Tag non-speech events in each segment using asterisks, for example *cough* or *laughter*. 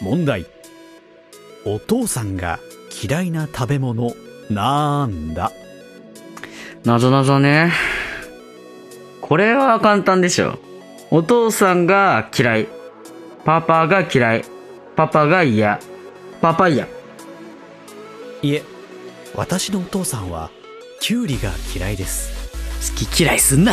問題お父さんが嫌いな食べ物なんだ？なぞなぞね。これは簡単でしょ。お父さんが嫌い。パパが嫌い。パパが嫌。パパイヤ。いえ私のお父さんはキュウリが嫌いです好き嫌いすんな。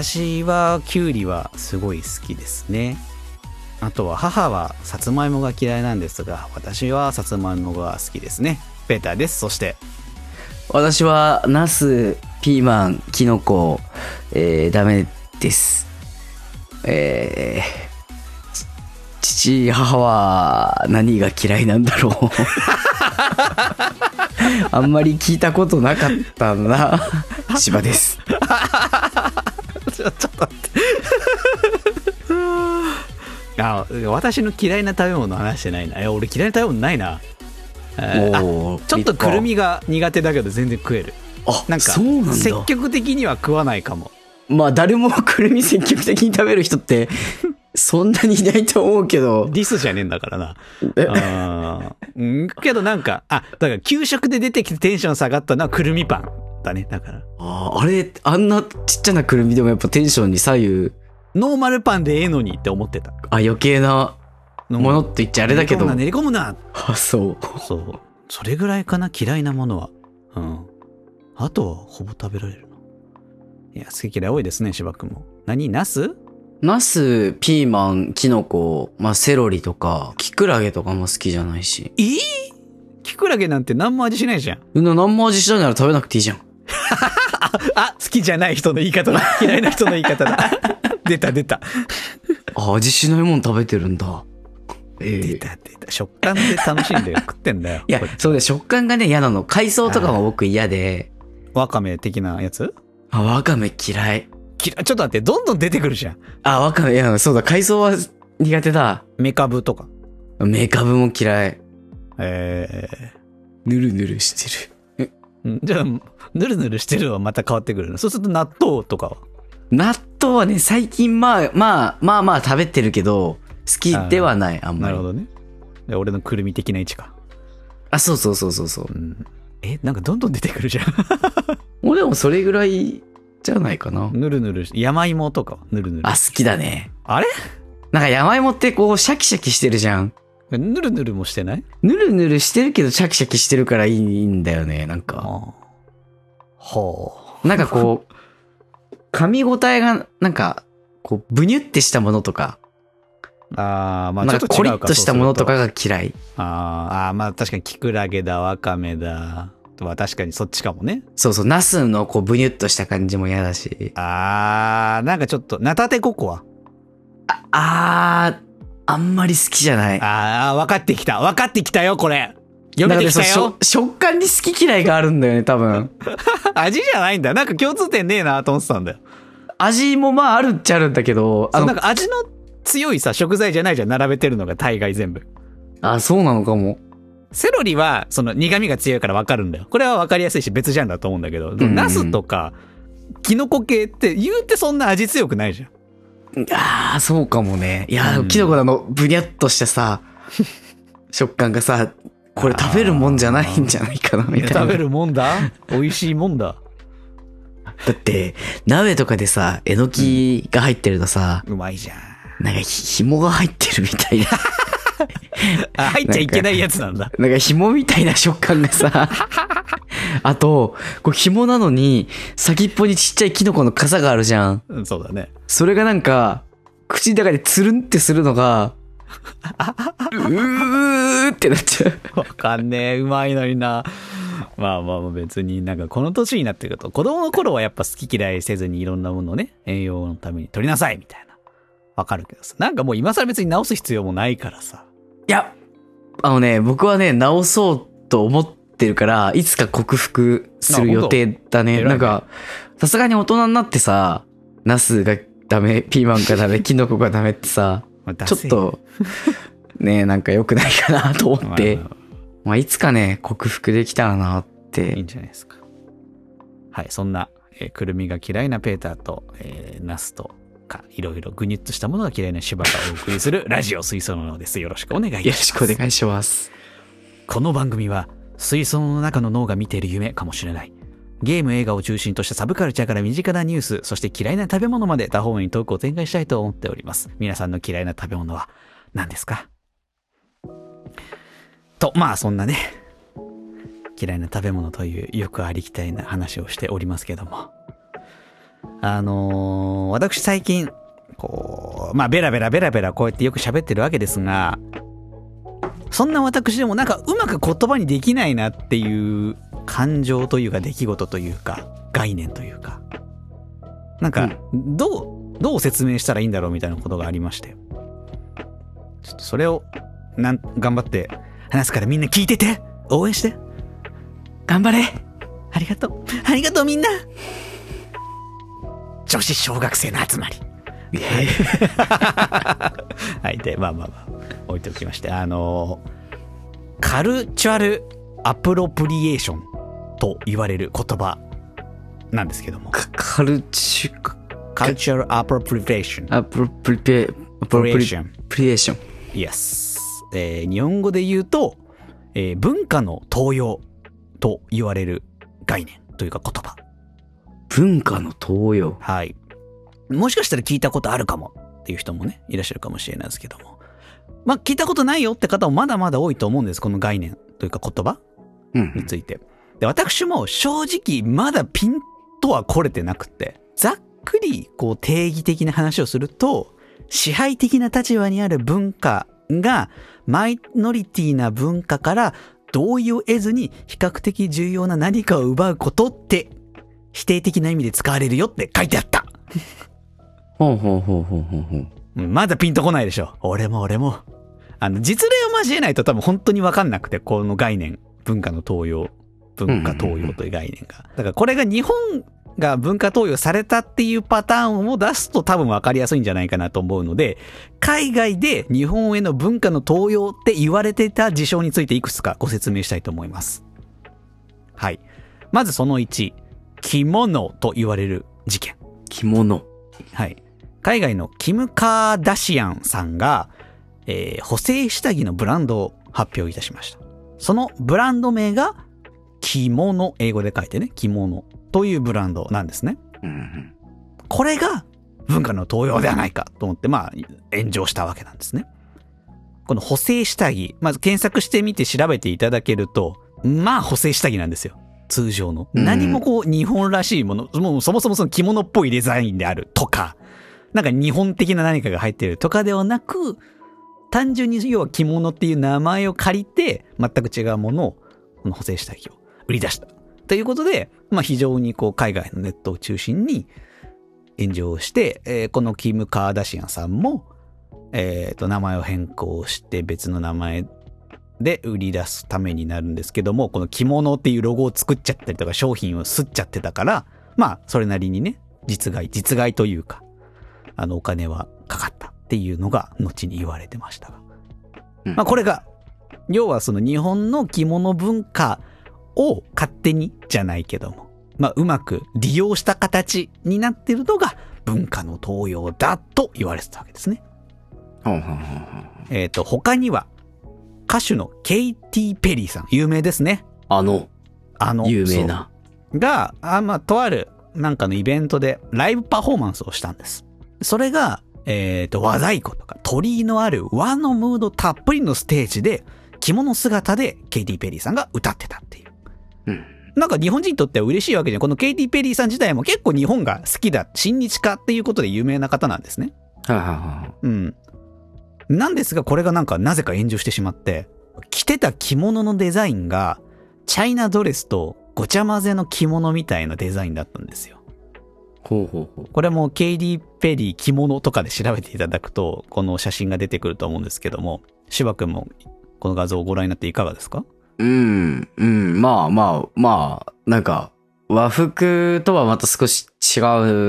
私はキュウリはすごい好きですねあとは母はさつまいもが嫌いなんですが私はさつまいもが好きですねペーターですそして私は、ナス、ピーマン、キノコ、えー、ダメです。えー、父、母は何が嫌いなんだろう。*laughs* あんまり聞いたことなかったな。*laughs* 芝です。ちょっと待って。あ私の嫌いな食べ物話してないな。え俺嫌いな食べ物ないな。えーあちょっとくるみが苦手だけど全然食える。あ、なんか。積極的には食わないかも。まあ、誰もくるみ積極的に食べる人って、*laughs* そんなにいないと思うけど。ディスじゃねえんだからな。うん。けどなんかあだから給食で出てきてテンション下がったのはくるみパンだねだから。あーあれ、あんなちっちゃなくるみでもやっぱテンションに左右、ノーマルパンでええのにって思ってた。あ、余計なものって言っちゃあれだけど。練り込むな練り込むな。あ、そう。そう。それぐらいかな嫌いなものは。うん。あとはほぼ食べられる。ないや好き嫌い多いですね芝君も。何ナス？ナス、ピーマン、キノコ、まあ、セロリとか、キクラゲとかも好きじゃないし。えー、キクラゲなんて何も味しないじゃん。うん何も味しないなら食べなくていいじゃん。あ好きじゃない人の言い方だ嫌いな人の言い方だ出た出たあ、味しないもん食べてるんだ。ええ出た出た食感で楽しんで食ってんだよいやそうで、食感がね、嫌なの。海藻とかも僕嫌で、わかめ的なやつ？あ、わかめ嫌い。きちょっと待ってどんどん出てくるじゃんあ、わかめ、いや、そうだ、海藻は苦手だ。メカブとかメカブも嫌い。えぬるぬるしてる。じゃあぬるぬるしてるはまた変わってくるの？そうすると納豆とかは？納豆はね、最近まあ、まあ、まあまあ食べてるけど、好きではない、あんまり。なるほどね。で俺のくるみ的な位置か。あ、そうそうそうそうそう。うん。えなんかどんどん出てくるじゃん。*laughs* もうでもそれぐらいじゃないかな。ぬるぬるし山芋とかは？ぬるぬる。あ、好きだね。あれ？なんか山芋ってこう、シャキシャキしてるじゃん。ぬるぬるもしてない？ぬるぬるしてるけど、シャキシャキしてるからいいんだよね、なんか。あはなんかこう、噛み応えが、なんか、こう、ブニュってしたものとか、ああーまあちょっと違うかッとしたものとかが嫌い。とあーあーまあ確かにキクラゲだわかめだは確かにそっちかもね。そうそう、ナスのこう、ブニュっとした感じも嫌だし。あーなんかちょっとナタテココア。あー、あんまり好きじゃない。ああ分かってきた。分かってきたよこれ。読めてきたよ。食食感に好き嫌いがあるんだよね、多分。*laughs* 味じゃないんだ。なんか共通点ねえなと思ってたんだよ。味もまああるっちゃあるんだけど、あのなんか味の強いさ食材じゃないじゃん並べてるのが大概全部。あ、そうなのかも。セロリはその苦味が強いから分かるんだよ。これは分かりやすいし別ジャンルだと思うんだけど、ナスとかキノコ系って言うてそんな味強くないじゃんああ、そうかもね。いやー、うんキノコのあの、ブニャっとしたさ、*laughs* 食感がさ、これ食べるもんじゃないんじゃないかな、みたいな。食べるもんだ美味しいもんだだって、鍋とかでさ、えのきが入ってるとさ、うまいじゃんなんかひ紐が入ってるみたいな。あ *laughs* 入っちゃいけないやつなんだ。なんか紐みたいな食感がさ、*laughs* あと、こう紐なのに、先っぽにちっちゃいキノコの傘があるじゃん。うんそうだね。それがなんか、口の中でつるんってするのが、うーってなっちゃう。わかんねえ。うまいのにな。まあまあまあ別になんかこの年になってくると子供の頃はやっぱ好き嫌いせずにいろんなものをね栄養のために取りなさいみたいな。わかるけどさ。なんかもう今更別に直す必要もないからさいや、あのね、僕はね、直そうと思ってるから、いつか克服する予定だね。なんか、さすがに大人になってさ、ナスがダメ、ピーマンがダメ、*laughs* キノコがダメってさ、まあちょっ、と、ね、なんか良くないかなと思ってまあ、いつかね、克服できたらなっいいてん。じゃないですか。はい、そんな、えーくるみが嫌いなペーターと、えーナスとか、いろいろぐにゅっとしたものが嫌いな柴がお送りするラジオ水槽の脳です。よろしくお願いいたしよろます。しくお願いします。この番組は水槽の中の脳が見ている夢かもしれないゲーム映画を中心としたサブカルチャーから身近なニュースそして嫌いな食べ物まで多方面にトークを展開したいと思っております皆さんの嫌いな食べ物は何ですか？とまあそんなね嫌いな食べ物というよくありきたりな話をしておりますけどもあのー私最近こうまあベラベラベラベラこうやってよく喋ってるわけですがそんな私でもなんかうまく言葉にできないなっていう感情というか出来事というか概念というか。なんかどう、どう説明したらいいんだろうみたいなことがありまして。ちょっとそれをなん頑張って話すからみんな聞いてて。応援して。頑張れ。ありがとう。ありがとうみんな女子小学生の集まり *laughs* はい。で、まあまあまあ、置いておきまして、あのカルチュアルアプロプリエーションと言われる言葉なんですけども、カカルチュ、Cultural appropriation。 appropri、appropriation、appropriation。Yes。えー日本語で言うと、えー文化の盗用と言われる概念というか言葉。文化の盗用。はい。もしかしたら聞いたことあるかもっていう人もね、いらっしゃるかもしれないですけども。まあ、聞いたことないよって方もまだまだ多いと思うんです。この概念というか言葉うんについて。で、私も正直まだピンとは来れてなくて、ざっくりこう定義的な話をすると、支配的な立場にある文化がマイノリティな文化から同意を得ずに比較的重要な何かを奪うことって否定的な意味で使われるよって書いてあった。ほうほうほうほうほうほう。うんまだピンとこないでしょ。俺も俺も。あの、実例を交えないと多分本当にわかんなくて、この概念。文化の東洋。文化東洋という概念が。だからこれが日本が文化東洋されたっていうパターンを出すと多分わかりやすいんじゃないかなと思うので、海外で日本への文化の東洋って言われてた事象についていくつかご説明したいと思います。はい。まずその1、着物と言われる事件。着物。はい。海外のキム・カーダシアンさんが、えー補正下着のブランドを発表いたしました。そのブランド名が、着物、英語で書いてね、着物というブランドなんですね。うんうん。これが文化の東洋ではないかと思って、まあ、炎上したわけなんですね。この補正下着、まず検索してみて調べていただけると、まあ補正下着なんですよ。通常の。うん何もこう日本らしいもの、もうそもそもその着物っぽいデザインであるとか、なんか日本的な何かが入ってるとかではなく、単純に要は着物っていう名前を借りて、全く違うものを、この補正下着を売り出した。ということで、まあ非常にこう海外のネットを中心に炎上して、えーこのキム・カーダシアンさんも、えーと、名前を変更して別の名前で売り出すためになるんですけども、この着物っていうロゴを作っちゃったりとか商品を吸っちゃってたから、まあそれなりにね、実害、実害というか、あのお金はかかったっていうのが後に言われてましたが。うんまあこれが、要はその日本の着物文化を勝手にじゃないけども、まあうまく利用した形になってるのが文化の東洋だと言われてたわけですね。えっ、と、他には歌手のケイティ・ペリーさん、有名ですね。あの、あの、有名な。が、あまあ、とあるなんかのイベントでライブパフォーマンスをしたんです。それが、えっ、と、和太鼓とか鳥居のある和のムードたっぷりのステージで、着物姿でケイティ・ペリーさんが歌ってたっていう。うん。なんか日本人にとっては嬉しいわけじゃん。このケイティ・ペリーさん自体も結構日本が好きだ、親日家っていうことで有名な方なんですね。はいはいはい。うん。なんですが、これがなんかなぜか炎上してしまって、着てた着物のデザインが、チャイナドレスとごちゃ混ぜの着物みたいなデザインだったんですよ。ほうほうほう。これもケイディ・ペリー着物とかで調べていただくと、この写真が出てくると思うんですけども、芝君もこの画像をご覧になっていかがですか？うん、うん、まあまあ、まあ、なんか、和服とはまた少し違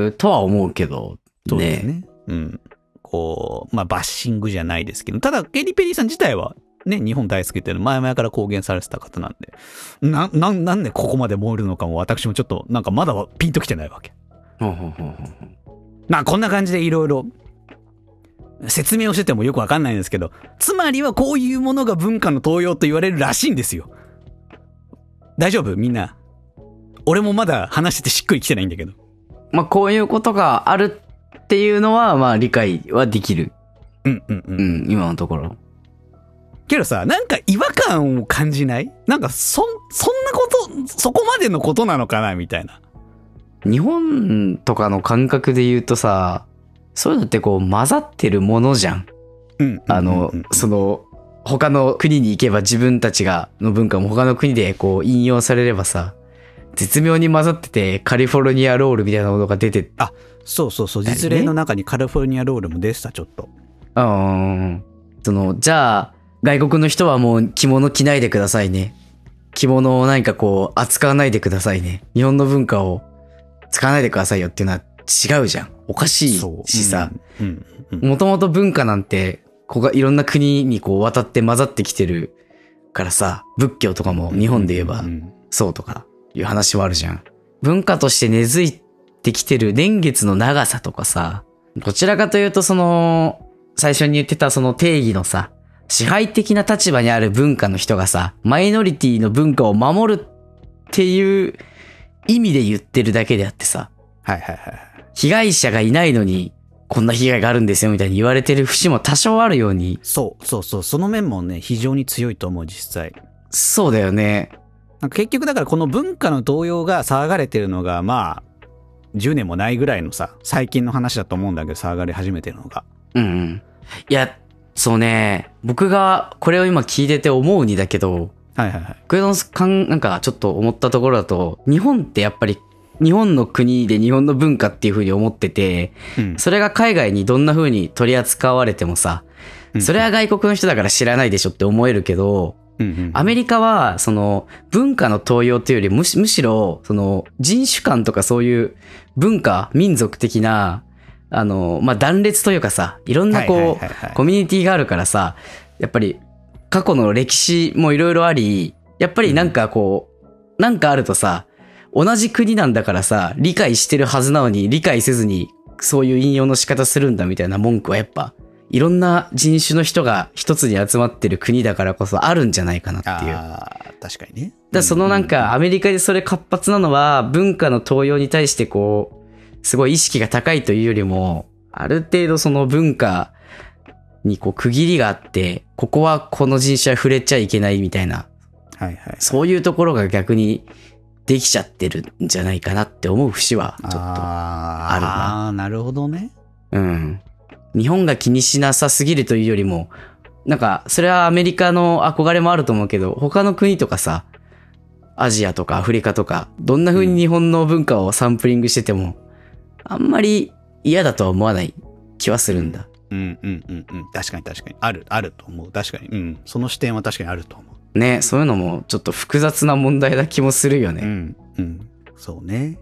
うとは思うけど、そうですね。うん。こう、まあ、バッシングじゃないですけど、ただ、ケリー・ペリーさん自体は、ね、日本大好きっていうの前々から公言されてた方なんで、な、な、なんでここまで燃えるのかも私もちょっと、なんかまだピンときてないわけ。まあ、こんな感じでいろいろ、説明をしててもよくわかんないんですけど、つまりはこういうものが文化の東洋と言われるらしいんですよ。大丈夫？みんな。俺もまだ話しててしっくりきてないんだけど。まあ、こういうことがあるっていうのは、まあ、理解はできる。うんうんうんう。ん、今のところ。けどさ、なんか違和感を感じない？なんかそ、そんなこと、そこまでのことなのかなみたいな。日本とかの感覚で言うとさ、そういうのってこう混ざってるものじゃん。うん。あの、その、他の国に行けば自分たちが、の文化も他の国でこう引用されればさ、絶妙に混ざっててカリフォルニアロールみたいなものが出て、そうそうそう。実例の中にカリフォルニアロールも出てた、ちょっと。うーん。その、じゃあ、外国の人はもう着物着ないでくださいね。着物を何かこう扱わないでくださいね。日本の文化を使わないでくださいよっていうのは違うじゃん。おかしい。しさ。もともと文化なんて、ここがいろんな国にこう渡って混ざってきてるからさ、仏教とかも日本で言えばうんそうとかいう話はあるじゃん。文化として根付いてきてる年月の長さとかさ、どちらかというとその、最初に言ってたその定義のさ、支配的な立場にある文化の人がさ、マイノリティの文化を守るっていう意味で言ってるだけであってさ、はいはいはい。被害者がいないのに、こんな被害があるんですよみたいに言われてる節も多少あるように、そうそうそう。その面もね、非常に強いと思う、実際。そうだよね。なんか結局だからこの文化の動揺が騒がれてるのが、まあ、10年もないぐらいのさ、最近の話だと思うんだけど、騒がれ始めてるのが。うんうん。いや、そうね、僕がこれを今聞いてて思うにだけど、はいはいはい。僕の感、なんかちょっと思ったところだと、日本ってやっぱり日本の国で日本の文化っていう風に思ってて、うん。それが海外にどんな風に取り扱われてもさ、うんそれは外国の人だから知らないでしょって思えるけど、うんうん。アメリカは、その、文化の登用というよりむし、むしろ、その、人種間とかそういう文化、民族的な、あの、まあ、断裂というかさ、いろんなこう、コミュニティがあるからさ、やっぱり、過去の歴史もいろいろあり、やっぱりなんかこう、なんかあるとさ、同じ国なんだからさ、理解してるはずなのに理解せずに、そういう引用の仕方するんだみたいな文句はやっぱ、いろんな人種の人が一つに集まってる国だからこそあるんじゃないかなっていう。ああ、確かにね。だそのなんかアメリカでそれ活発なのは文化の登用に対してこう、すごい意識が高いというよりも、ある程度その文化にこう区切りがあって、ここはこの人種は触れちゃいけないみたいな、はいはい。そういうところが逆にできちゃってるんじゃないかなって思う節はちょっと。あるなあー、なるほどね。うん。日本が気にしなさすぎるというよりも、なんか、それはアメリカの憧れもあると思うけど、他の国とかさ、アジアとかアフリカとか、どんな風に日本の文化をサンプリングしてても、あんまり嫌だとは思わない気はするんだ。うんうんうんうん。確かに確かに。ある、あると思う。確かに。うん。その視点は確かにあると思う。ね、そういうのもちょっと複雑な問題な気もするよね。うん。うん。そうね。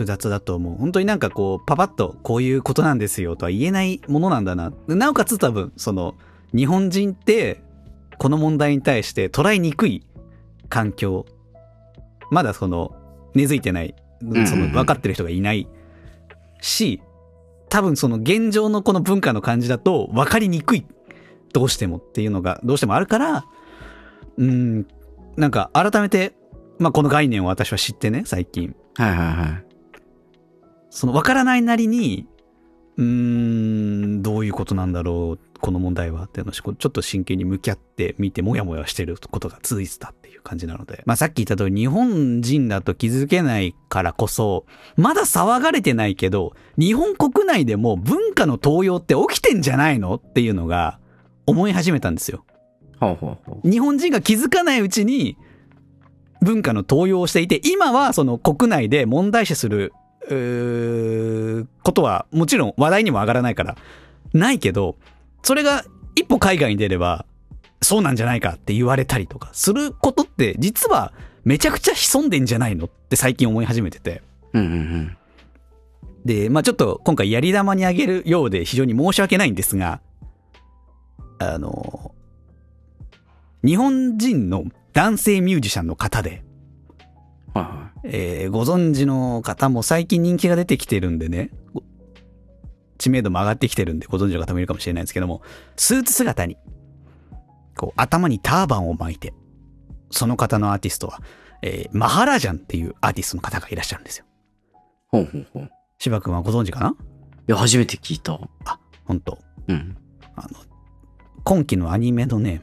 複雑だと思う。本当になんかこう、パパッとこういうことなんですよとは言えないものなんだな。なおかつ多分、その、日本人って、この問題に対して捉えにくい環境。まだその、根付いてない、んその、分かってる人がいないし、多分その現状のこの文化の感じだと分かりにくい。どうしてもっていうのがどうしてもあるから、うん、なんか改めて、まあこの概念を私は知ってね、最近。はいはいはい。その分からないなりに、うーん、どういうことなんだろう、この問題はっていうのをちょっと真剣に向き合ってみて、もやもやしてることが続いてたっていう感じなので。まあさっき言った通り、日本人だと気づけないからこそ、まだ騒がれてないけど、日本国内でも文化の登用って起きてんじゃないのっていうのが思い始めたんですよ。ほうほうほう。日本人が気づかないうちに文化の登用をしていて、今はその国内で問題視する、ことはもちろん話題にも上がらないから、ないけど、それが一歩海外に出れば、そうなんじゃないかって言われたりとかすることって実はめちゃくちゃ潜んでんじゃないのって最近思い始めてて。うんうんうん。で、まあちょっと今回やり玉にあげるようで非常に申し訳ないんですが、あの、日本人の男性ミュージシャンの方で、はいはえーご存知の方も最近人気が出てきてるんでね、ご知名度も上がってきてるんでご存知の方もいるかもしれないですけども、スーツ姿に、こう頭にターバンを巻いて、その方のアーティストは、えーマハラジャンっていうアーティストの方がいらっしゃるんですよ。ほうほうほう。い芝君はご存知かな？や、初めて聞いた。あ、本当うん。あの、今期のアニメのね、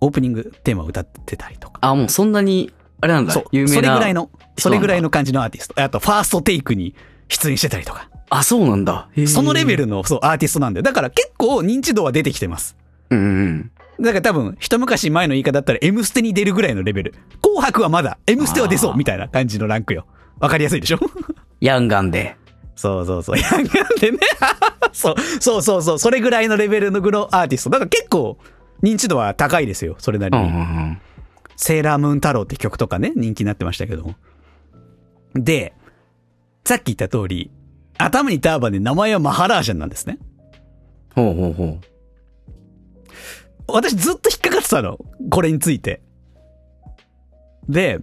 オープニングテーマを歌ってたりとか。あ、もうそんなに、あれなんだそう、、有名な。それぐらいの、それぐらいの。の感じのアーティスト。あと、ファーストテイクに出演してたりとか。あ、そうなんだ。そのレベ。ルの、そう、アーティストなんで。だから結構認知度は出てきてます。うんうん。だから多分、一昔前の言い方だったら、M ステに出るぐらいのレベル。紅白はまだ、M ステは出そうみたいな感じのランクよ。わかりやすいでしょ？*laughs* ヤンガンで。そうそうそう。ヤンガンでね。*laughs* そう、そうそうそう。それぐらいのレベルのグロアーティスト。だから結構、認知度は高いですよ。それなりに。うんうんうん。セーラームーン太郎って曲とかね、人気になってましたけど。で、さっき言った通り、頭にターバンで名前はマハラージャンなんですね。ほうほうほう。私ずっと引っかかってたの。これについて。で、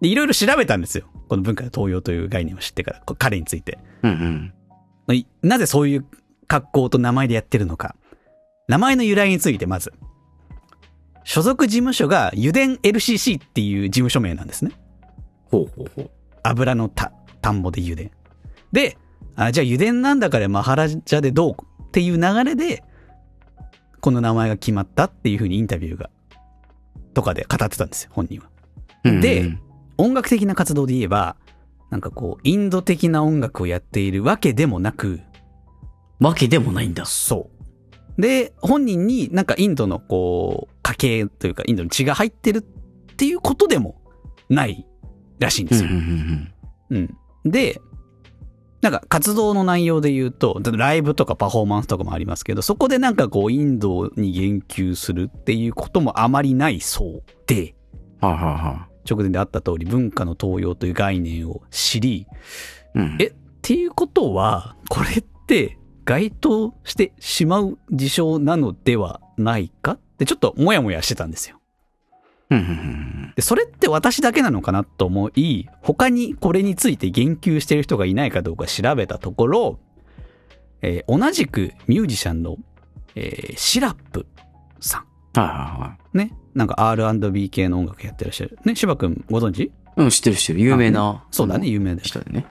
でいろいろ調べたんですよ。この文化の東洋という概念を知ってから、こ彼について。うんうん。いなぜそういう格好と名前でやってるのか。名前の由来についてまず。所属事務所が油田 LCC っていう事務所名なんですね。ほうほうほう。油の田、田んぼで油田。で、あじゃあ油田なんだからマハラジャでどうっていう流れで、この名前が決まったっていうふうにインタビューが、とかで語ってたんですよ、本人は。うんうんで、音楽的な活動で言えば、なんかこう、インド的な音楽をやっているわけでもなく、わけでもないんだ。そう。で、本人になんかインドのこう、家系というかインドの血が入ってるっていうことでもないらしいんですよ。んうん。で、なんか活動の内容で言うと、ライブとかパフォーマンスとかもありますけど、そこでなんかこう、インドに言及するっていうこともあまりないそうで、はいはいは直前であった通り文化の東洋という概念を知り、い。うん。えっていうことは、これって該当してしまう事象なのではないかってちょっともやもやしてたんですよ。で、それって私だけなのかなと思い、他にこれについて言及してる人がいないかどうか調べたところ、えー同じくミュージシャンの、えーシラップさはいはいはい。ん。ね。なんか R&B 系の音楽やってらっしゃる。ね、芝くんご存知？うん、知ってる知ってる。有名な。そうだね、有名だよ人でね。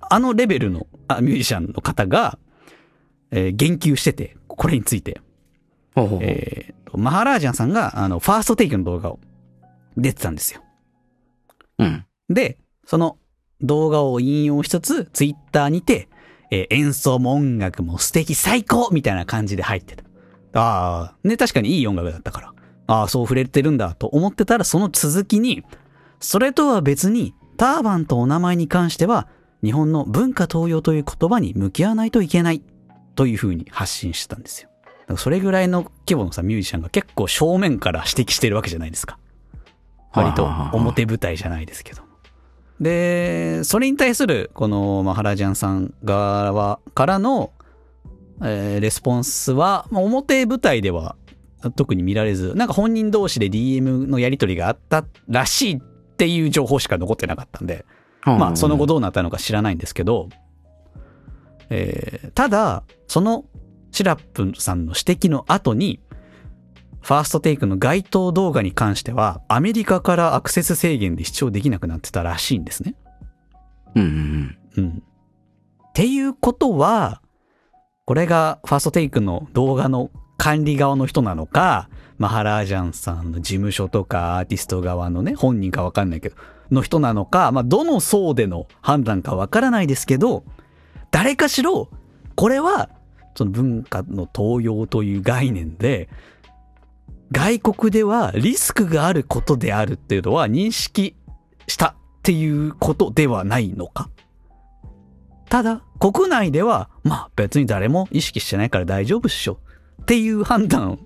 あのレベルのあミュージシャンの方が、えー言及してて、これについて。ほうほう。えーとマハラージャンさんが、あの、ファーストテイクの動画を出てたんですよ。うん。で、その動画を引用しつつ、ツイッターにて、えー演奏も音楽も素敵最高みたいな感じで入ってた。ああ、ね、確かにいい音楽だったから。ああ、そう触れてるんだと思ってたら、その続きに、それとは別に、ターバンとお名前に関しては、日本の文化東洋という言葉に向き合わないといけない、というふうに発信してたんですよ。それぐらいの規模のさ、ミュージシャンが結構正面から指摘してるわけじゃないですか。割と表舞台じゃないですけど。で、それに対する、このマハラジャンさん側からの、えーレスポンスは、まあ表舞台では特に見られず、なんか本人同士で DM のやり取りがあったらしいっていう情報しか残ってなかったんで、まあその後どうなったのか知らないんですけど、えーただ、そのシラップさんの指摘の後に、ファーストテイクの該当動画に関しては、アメリカからアクセス制限で視聴できなくなってたらしいんですね。うんうんうん。っていうことは、これがファーストテイクの動画の管理側の人なのか、マハラージャンさんの事務所とかアーティスト側のね、本人かわかんないけど、の人なのか、まあ、どの層での判断かわからないですけど、誰かしろ、これは、その文化の東洋という概念で、外国ではリスクがあることであるっていうのは認識したっていうことではないのか。ただ、国内では、まあ別に誰も意識してないから大丈夫っしょ。っていう判断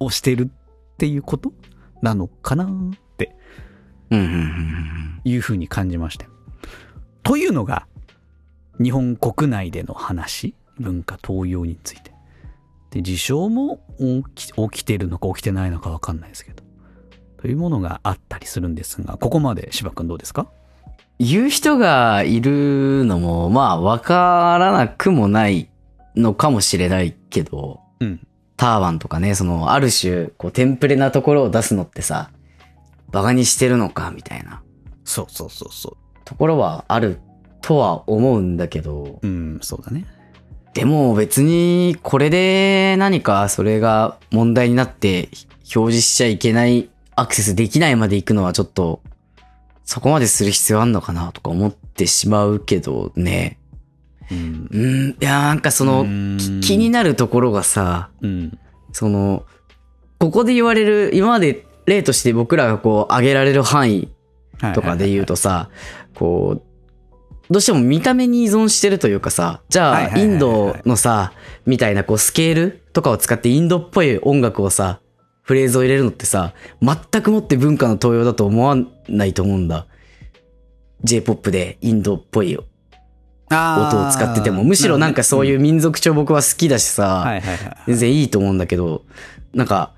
をしてるっていうことなのかなって。いうふうに感じました。よ。というのが、日本国内での話、文化東洋について。で、事象も起き起きてるのか起きてないのかわかんないですけど。というものがあったりするんですが、ここまで柴くんどうですか？言う人がいるのも、まあ、わからなくもないのかもしれないけど、うん。ターバンとかね、その、ある種、こう、テンプレなところを出すのってさ、バカにしてるのか、みたいなそうそうそうそところはあるとは思うんだけど、う。うん、そうだね。でも別に、これで何かそれが問題になって表示しちゃいけない、アクセスできないまで行くのはちょっと、そこまでする必要あんのかなとか思ってしまうけどね。うん。うん、いや、なんかその、気になるところがさ、うん。その、ここで言われる、今まで例として僕らがこう、挙げられる範囲とかで言うとさ、こう、どうしても見た目に依存してるというかさ、じゃあ、インドのさ、みたいなこう、スケールとかを使ってインドっぽい音楽をさ、フレーズを入れるのってさ、全くもって文化の東洋だと思わないと思うんだ。J-POP でインドっぽい音を使ってても、むしろなんかそういう民族調僕は好きだしさ。全然いいと思うんだけど、なんか、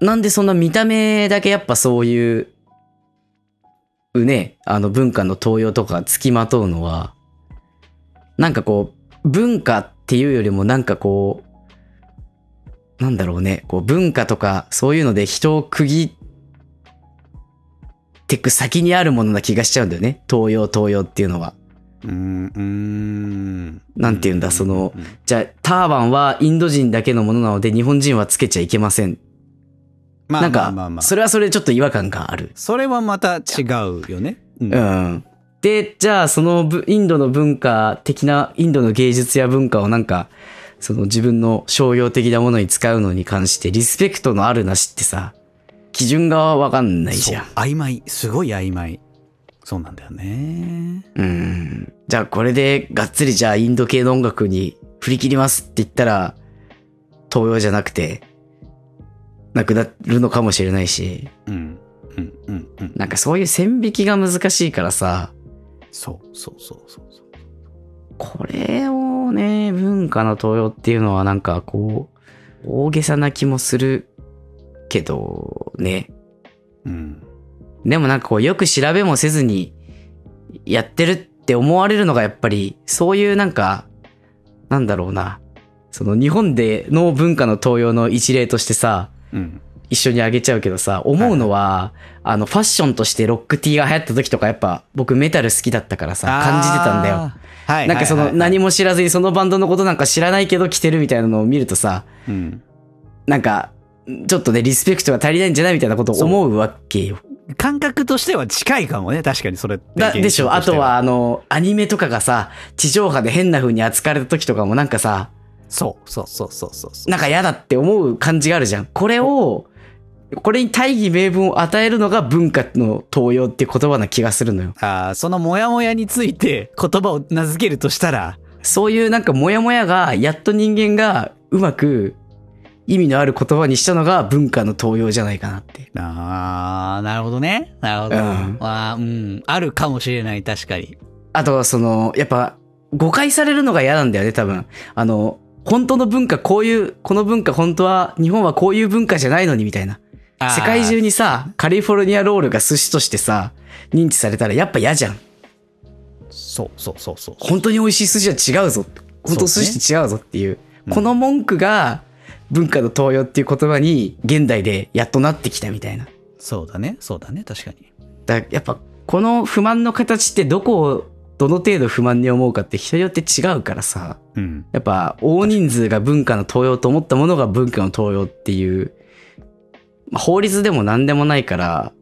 なんでそんな見た目だけやっぱそういう、うね、あの文化の東洋とか付きまとうのは、なんかこう、文化っていうよりもなんかこう、なんだろうね、こう文化とかそういうので人を区切ってく先にあるものな気がしちゃうんだよね。東洋東洋っていうのは。うん、うーん。なんて言うんだ、そのうん、じゃあターバンはインド人だけのものなので日本人はつけちゃいけませんまあなんかまあまあまあ、それはそれでちょっと違和感がある。それはまた違うよね。うんうん。で、じゃあそのぶインドの文化的な、インドの芸術や文化をなんか、その自分の商業的なものに使うのに関してリスペクトのあるなしってさ、基準がわかんないじゃん。そう曖昧。すごい曖昧。そうなんだよね。うん。じゃあこれでがっつりじゃあインド系の音楽に振り切りますって言ったら、東洋じゃなくて、なくなるのかもしれないし、うん。うん、うん、うん。なんかそういう線引きが難しいからさ、そう、そう、そう、そうそう。これをね、文化の東洋っていうのはなんかこう、大げさな気もするけど、ね。うん。でもなんかこう、よく調べもせずにやってるって思われるのがやっぱり、そういうなんか、なんだろうな。その日本での文化の東洋の一例としてさ、うん。一緒にあげちゃうけどさ、思うのは、あの、ファッションとしてロックティーが流行った時とかやっぱ僕メタル好きだったからさ、感じてたんだよ。はい。なんかその何も。も知らずにそのバンドのことなんか知らないけど着てるみたいなのを見るとさ、うん。なんか、ちょっとね、リスペクトが足りないんじゃないみたいなことを思うわけよ。感覚としては近いかもね。確かにそれでしょ？あとは、あの、アニメとかがさ、地上波で変な風に扱われた時とかもなんかさ、そう、そう、そう、そう、そうそう。なんか嫌だって思う感じがあるじゃん。これを、これに大義名分を与えるのが文化の東洋って言葉な気がするのよ。あーそのモヤモヤについて言葉を名付けるとしたら、そういうなんかモヤモヤが、やっと人間がうまく意味のある言葉にしたのが文化の東洋じゃないかなって。ああ、なるほどね。なるほど。うんうん。あるかもしれない、確かに。あとはその、やっぱ誤解されるのが嫌なんだよね、多分。あの、本当の文化、こういう、この文化本当は、日本はこういう文化じゃないのにみたいな。世界中にさ、カリフォルニアロールが寿司としてさ、認知されたらやっぱ嫌じゃん。そう、そう、そう、そう。本当に美味しい寿司は違うぞ。本当寿司って違うぞっていう。うんこの文句が文化の東洋っていう言葉に現代でやっとなってきたみたいな。そうだね。そうだね。確かに。だやっぱこの不満の形ってどこをどの程度不満に思うかって人によって違うからさ。うん。やっぱ大人数が文化の東洋と思ったものが文化の東洋っていう、まあ法律でも何でもないから、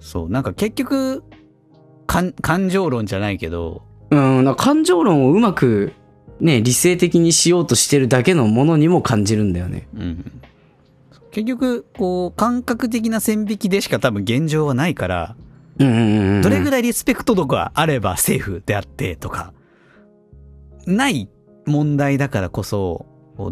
そう。なんか結局、感、感情論じゃないけど、うん、感情論をうまくね、理性的にしようとしてるだけのものにも感じるんだよね。うん。結局、こう、感覚的な線引きでしか多分現状はないから。どれぐらいリスペクト度があればセーフであってとか、ない問題だからこそ、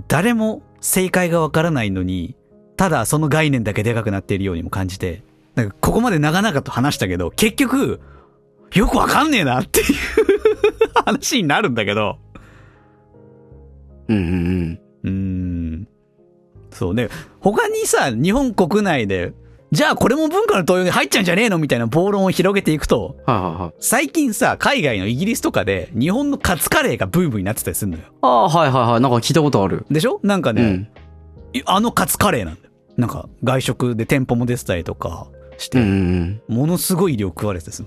誰も正解がわからないのに、ただその概念だけでかくなっているようにも感じて、なんかここまで長々と話したけど、結局、よくわかんねえなっていう *laughs* 話になるんだけど、うんうんうーん。そうね。他にさ、日本国内で、じゃあこれも文化の東洋に入っちゃうんじゃねえのみたいな暴論を広げていくと、うん。はいはいはい。最近さ、海外のイギリスとかで、日本のカツカレーがブームになってたりするのよ。ああ、はいはいはい。なんか聞いたことある。でしょ？なんかね、うん。いあのカツカレーなんだよ。なんか、外食で店舗も出てたりとかして、ものすごい量食われてたりす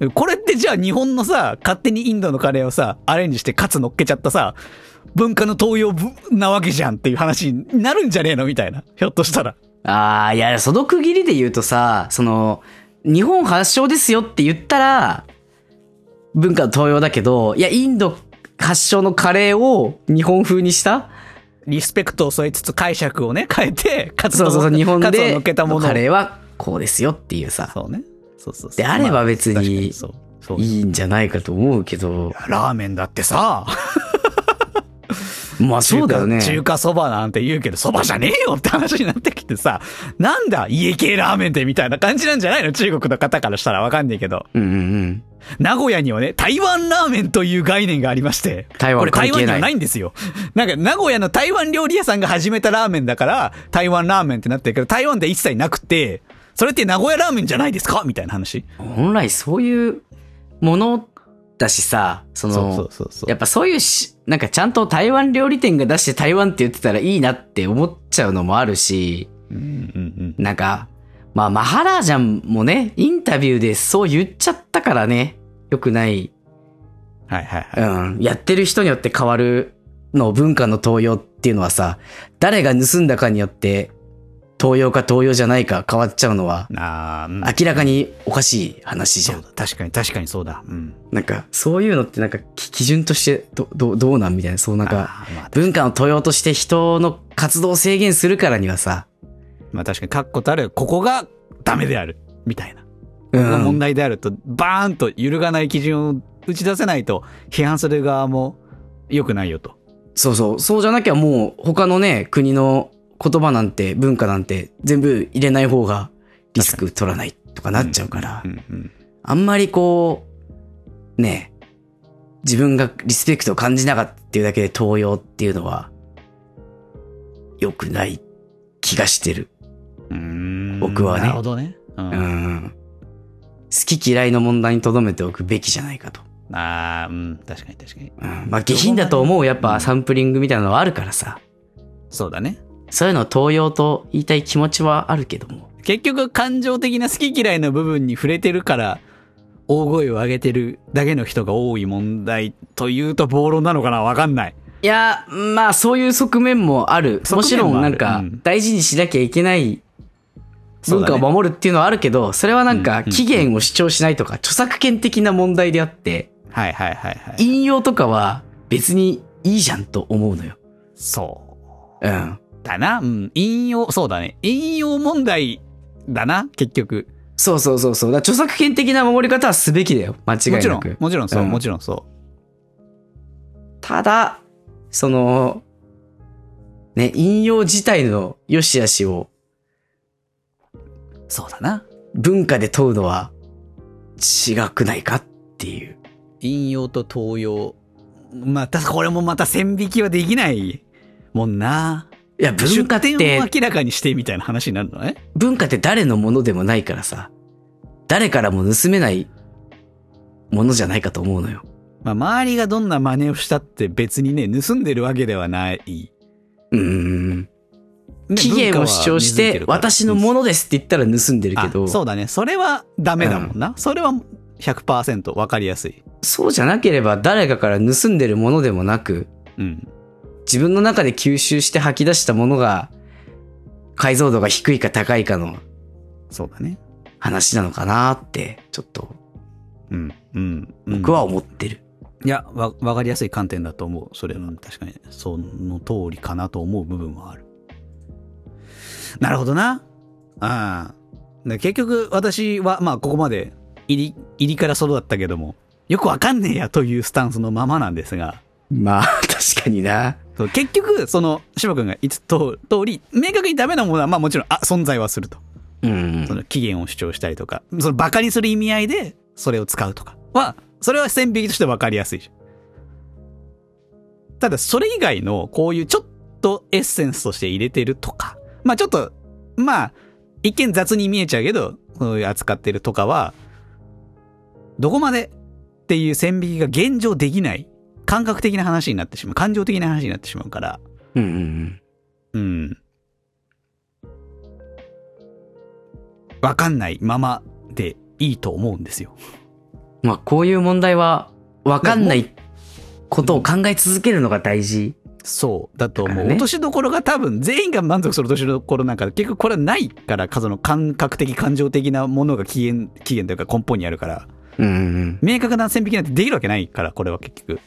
る。これってじゃあ日本のさ、勝手にインドのカレーをさ、アレンジしてカツ乗っけちゃったさ、文化の東洋ぶなわけじゃんっていう話になるんじゃねえの？みたいな。ひょっとしたら。ああ、いや、その区切りで言うとさ、その、日本発祥ですよって言ったら、文化の東洋だけど、いや、インド発祥のカレーを日本風にした？リスペクトを添えつつ解釈をね、変えて、カツのそうそうそう、日本でけたものを。カレーはこうですよっていうさ、そうね。そうそうそう。であれば別にいいんじゃないかと思うけど、ラーメンだってさ、まあそうだよね。中華そばなんて言うけど、そばじゃねえよって話になってきてさ、なんだ、家系ラーメンってみたいな感じなんじゃないの？中国の方からしたらわかんないけど。うんうんうん。名古屋にはね、台湾ラーメンという概念がありまして。台湾これ台湾にはないんですよ。なんか、名古屋の台湾料理屋さんが始めたラーメンだから、台湾ラーメンってなってるけど、台湾で一切なくて、それって名古屋ラーメンじゃないですか？みたいな話。本来そういうものだしさ、その、やっぱそういうし、なんかちゃんと台湾料理店が出して台湾って言ってたらいいなって思っちゃうのもあるし、うんうんなんか、まあマハラージャンもね、インタビューでそう言っちゃったからね、よくない。うん。はいはいはい。うん。やってる人によって変わるの文化の東洋っていうのはさ、誰が盗んだかによって、東洋か東洋じゃないか変わっちゃうのは、あーうん明らかにおかしい話じゃ。んだ。確かに確かにそうだ。うん。なんか、そういうのってなんかき基準としてど、ど、どうなんみたいな、そうなんか、あーまあ文化の東洋として人の活動を制限するからにはさ、まあ確かに確固たる、ここがダメである。みたいな。うここが問ん。題であると、バーンと揺るがない基準を打ち出せないと、批判する側も良くないよと。そうそう、そうじゃなきゃもう他のね、国の言葉なんて文化なんて全部入れない方がリスク取らないとかなっちゃうから。あんまりこう、ね、自分がリスペクトを感じなかったっていうだけで東洋っていうのは、良くない気がしてる。うーん僕はねなるほどね。うん。うん。好き嫌いの問題に留めておくべきじゃないかと。ああ、うん。確かに確かに。うん。まあ下品だと思うやっぱサンプリングみたいなのはあるからさ。そうだね。そういうのを東洋と言いたい気持ちはあるけども。結局、感情的な好き嫌いの部分に触れてるから、大声を上げてるだけの人が多い問題というと暴論なのかなわかんない。いや、まあそういう側面もある。もちろんなんか大事にしなきゃいけない文化を守るっていうのはあるけど、それはなんか期限を主張しないとか、著作権的な問題であって、はいはいはいはい。引用とかは別にいいじゃんと思うのよ。そう。うん。だな。うん。引用、そうだね。引用問題だな、結局。そうそうそうそう。だ著作権的な守り方はすべきだよ。間違いもちろなんく。、もちろんそう、うんもちろんそただ、その、ね、引用自体の良し悪しをう。そうだな。文化で問うのは違くないかっていう。引用と盗用。また、これもまた線引きはできないもんな。いや、文化ってを、明らかにしてみたいな話になるのね。文化って誰のものでもないからさ、誰からも盗めないものじゃないかと思うのよ。まあ、周りがどんな真似をしたって別にね、盗んでるわけではない。うーん。ね期限を主張して、私のものですって言ったら盗んでるけど、あそうだね。それはダメだもんな。それは100%わかりやすい。そうじゃなければ誰かから盗んでるものでもなく、うん。自分の中で吸収して吐き出したものが、解像度が低いか高いかのそうだね。話なのかなって、ちょっとうん。うん。うん僕は思ってる。いや、わ、わかりやすい観点だと思う。それは確かに、その通りかなと思う部分はある。なるほどな。ああ。で結局、私は、まあ、ここまで、入り、入りからそうだったけども、よくわかんねえやというスタンスのままなんですが、まあ、確かにな。そう結局、その、柴君が言った通り、明確にダメなものは、まあもちろん、あ、存在はすると。うんその期限を主張したりとか、そのバカにする意味合いで、それを使うとかは、それは線引きとして分かりやすいじゃん。ただ、それ以外の、こういうちょっとエッセンスとして入れてるとか、まあちょっと、まあ、一見雑に見えちゃうけど、そういう扱ってるとかは、どこまでっていう線引きが現状できない、感覚的な話になってしまう、感情的な話になってしまうから、うんうんうん。うん。わかんないままでいいと思うんですよ。まあ、こういう問題は、わかんないことを考え続けるのが大事。そう。だと思う。ね落としどころが多分全員が満足する落としどころなんか結局これはないから、その感覚的感情的なものが起源、起源というか根本にあるから、うんうん明確な線引きなんてできるわけないから、これは結局。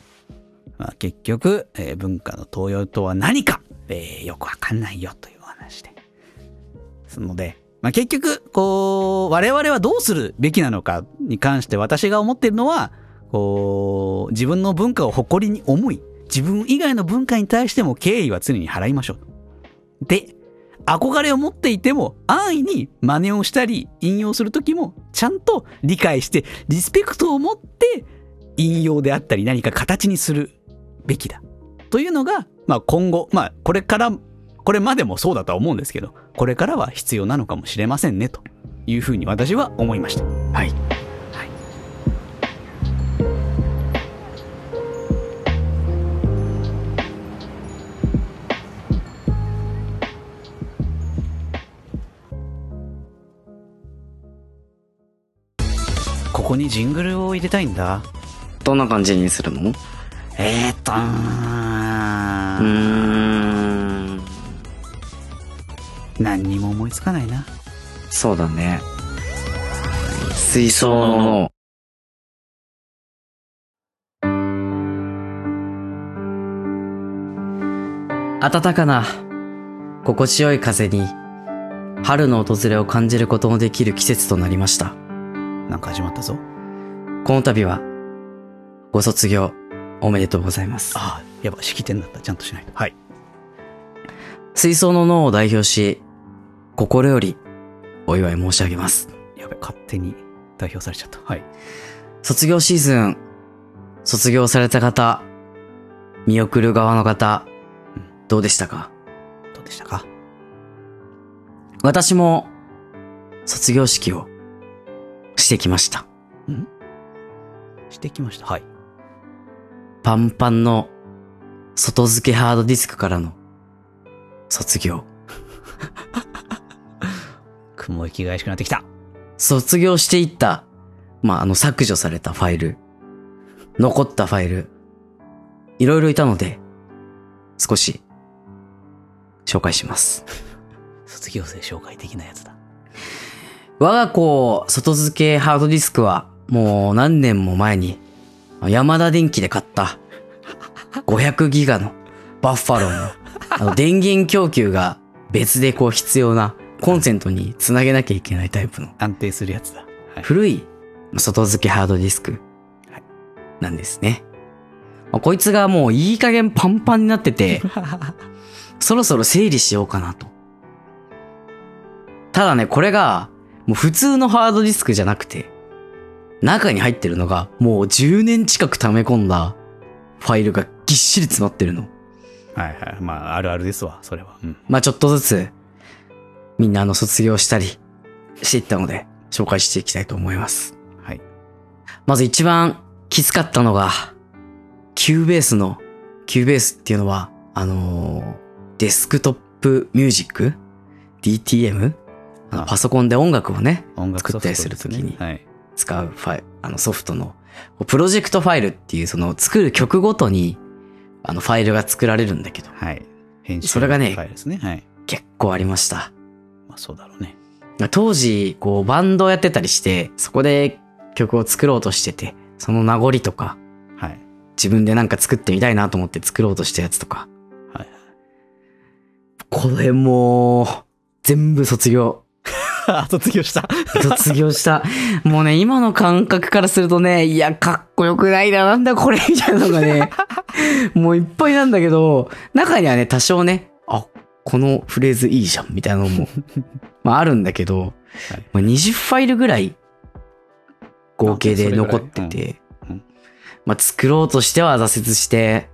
まあ、結局、えー文化の東洋とは何か、えーよくわかんないよという話で。ですので、まあ、結局、こう、我々はどうするべきなのかに関して私が思っているのは、こう、自分の文化を誇りに思い、自分以外の文化に対しても敬意は常に払いましょう。で、憧れを持っていても安易に真似をしたり引用するときもちゃんと理解してリスペクトを持って引用であったり何か形にするべきだ。というのが、まあ今後、まあこれから、これまでもそうだとは思うんですけど、これからは必要なのかもしれませんねというふうに私は思いました。はい。ここにジングルを入れたいんだ。どんな感じにするの？うえーっとーん。何にも思いつかないな。そうだね。水槽の脳。暖かな、心地よい風に、春の訪れを感じることのできる季節となりました。なんか始まったぞ。この度は、ご卒業、おめでとうございます。ああ、やっぱ式典だった。ちゃんとしないと。はい。水槽の脳を代表し、心より、お祝い申し上げます。やべ、勝手に代表されちゃった。はい。卒業シーズン、卒業された方、見送る側の方、どうでしたか？どうでしたか？私も、卒業式をしてきました。してきました。はい。パンパンの外付けハードディスクからの卒業。*laughs* 雲行きが怪しくなってきた。卒業していった、まあ、あの削除されたファイル、残ったファイル、いろいろいたので、少し紹介します。*laughs* 卒業生紹介的なやつだ。我が子、外付けハードディスクは、もう何年も前に、山田電機で買った、500ギガのバッファローの、あの電源供給が別でこう必要なコンセントにつなげなきゃいけないタイプの安定するやつだ。はい。古い外付けハードディスクはいなんですね。まあこいつがもういい加減パンパンになってて、*laughs* そろそろ整理しようかなと。ただね、これが、もう普通のハードディスクじゃなくて、中に入ってるのが、もう10年近く溜め込んだファイルがぎっしり詰まってるの。はいはい。まあ、あるあるですわ、それは。うん。まあちょっとずつ、みんなあの卒業したりしていったので、紹介していきたいと思います。はい。まず一番きつかったのが、 Cubase の、 Cubase っていうのは、あのーデスクトップミュージック ?DTM? あのあパソコンで音楽をね、音楽作ったりするときにはい。使うファイル、あのソフトの、プロジェクトファイルっていうその作る曲ごとに、あのファイルが作られるんだけど、はい。編集それがねファイルですね。はい。結構ありました。まあ、そうだろうね。当時、こう、バンドをやってたりして、そこで曲を作ろうとしてて、その名残とか、はい。自分でなんか作ってみたいなと思って作ろうとしたやつとか、はい。これもう、全部卒業 *laughs* 卒業した。卒業した。もうね、今の感覚からするとね、いや、かっこよくないな、なんだこれ、みたいなのがね、*laughs* もういっぱいなんだけど、中にはね、多少ね、あ、このフレーズいいじゃん、みたいなのも、*laughs* まああるんだけど、まあ、20ファイルぐらい、合計で残ってて、まあ作ろうとしては挫折して、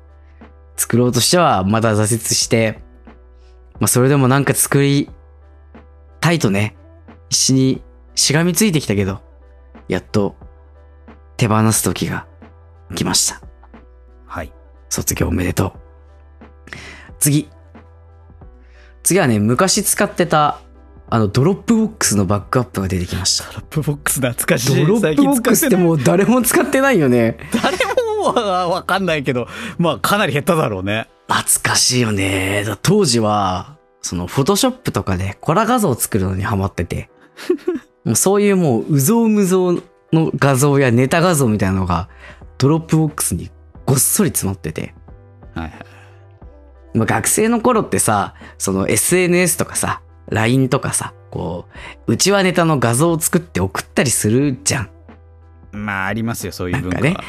作ろうとしてはまた挫折して、まあそれでもなんか作りたいとね、必死にしがみついてきたけど、やっと手放す時が来ました。はい。卒業おめでとう。次。次はね、昔使ってた、あの、ドロップボックスのバックアップが出てきました。ドロップボックス懐かしい。ドロップボックスってもう誰も使ってないよね。誰もわわかんないけど、まあかなり減っただろうね。懐かしいよね。だ当時は、その、フォトショップとかでコラ画像を作るのにハマってて、そういうもう、うぞうむぞうの画像やネタ画像みたいなのが、ドロップボックスにごっそり詰まってて、はいはい。まあ、学生の頃ってさ、その SNS とかさ、LINE とかさ、こう、内輪ネタの画像を作って送ったりするじゃん。まあありますよ、そういう文化は。なんか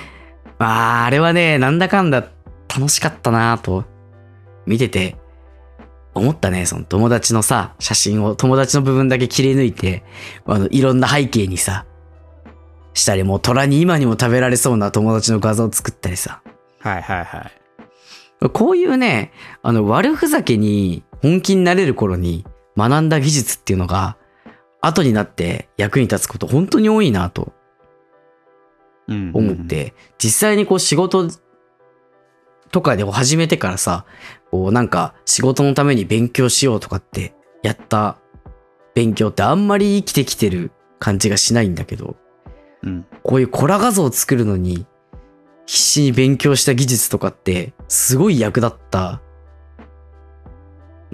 まあ、あれはね、なんだかんだ楽しかったなぁと、見てて、思ったね、その友達のさ、写真を友達の部分だけ切り抜いて、あの、いろんな背景にさ、したり、もう虎に今にも食べられそうな友達の画像を作ったりさ。はいはいはい。こういうね、あの、悪ふざけに本気になれる頃に学んだ技術っていうのが、後になって役に立つこと本当に多いなとうん思っ。て、実際にこう仕事とかで始めてからさ、こうなんか仕事のために勉強しようとかってやった勉強ってあんまり生きてきてる感じがしないんだけど、うん。こういうコラ画像を作るのに必死に勉強した技術とかってすごい役立った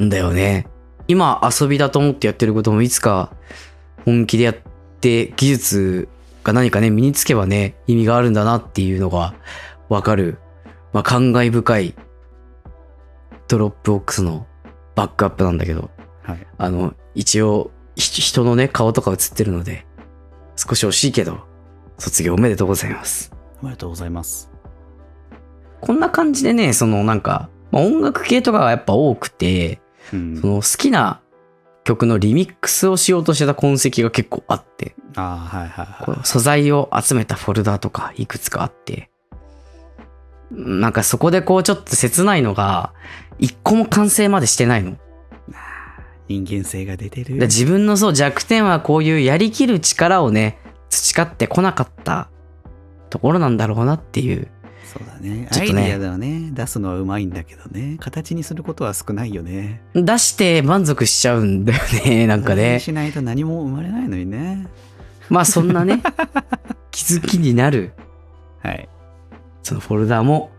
んだよね。今遊びだと思ってやってることもいつか本気でやって技術が何かね身につけばね意味があるんだなっていうのがわかる。まあ、感慨深いドロップボックスのバックアップなんだけど、はい。あの、一応ひ人のね顔とか映ってるので少し惜しいけど卒業おめでとうございます。おめでとうございます。こんな感じでね、そのなんか、まあ、音楽系とかがやっぱ多くて、うん。その好きな曲のリミックスをしようとしてた痕跡が結構あって、ああ、はいはいはこう素材を集めたフォルダとかいくつかあって、なんかそこでこうちょっと切ないのが、一個も完成までしてないの？人間性が出てる。自分のそう弱点はこういうやりきる力をね、培ってこなかったところなんだろうなっていう。そうだね。ちょっとねアイディアだよね。出すのはうまいんだけどね。形にすることは少ないよね。出して満足しちゃうんだよね、*laughs* なんかね。しないと何も生まれないのにね。まあそんなね、*laughs* 気づきになる、はい。そのフォルダも、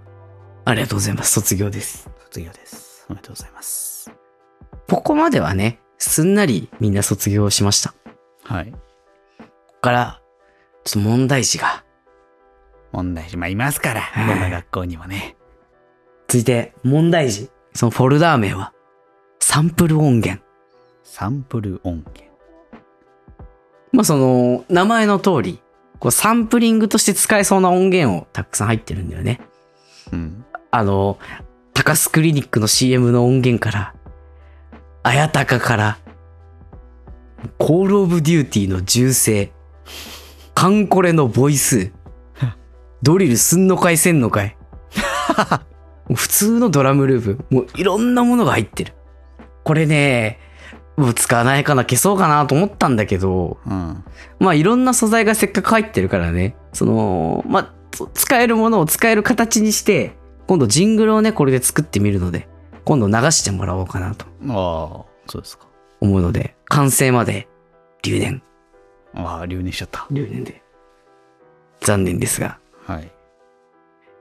ありがとうございます。卒業です。卒業です。おめでとうございます。ここまではね、すんなりみんな卒業しました。こはい。こから、ちょっと問題児が、問題児、まあいますから。はいどんな学校にもね。続いて問題児。そのフォルダー名は、サンプル音源。サンプル音源。まあその、名前の通り、こうサンプリングとして使えそうな音源をたくさん入ってるんだよね。うん。あの、高須クリニックの CM の音源から、あやたかから、コールオブデューティーの銃声、カンコレのボイス、ドリルすんのかいせんのかい。普通のドラムループ、もういろんなものが入ってる。これね、もう使わないかな、消そうかなと思ったんだけど、うん。まあいろんな素材がせっかく入ってるからね、その、まあ、つ使えるものを使える形にして、今度ジングルをね、これで作ってみるので、今度流してもらおうかなとああ、そうですか。思うので、完成まで留年。ああ、留年しちゃった。留年で。残念ですが。はい。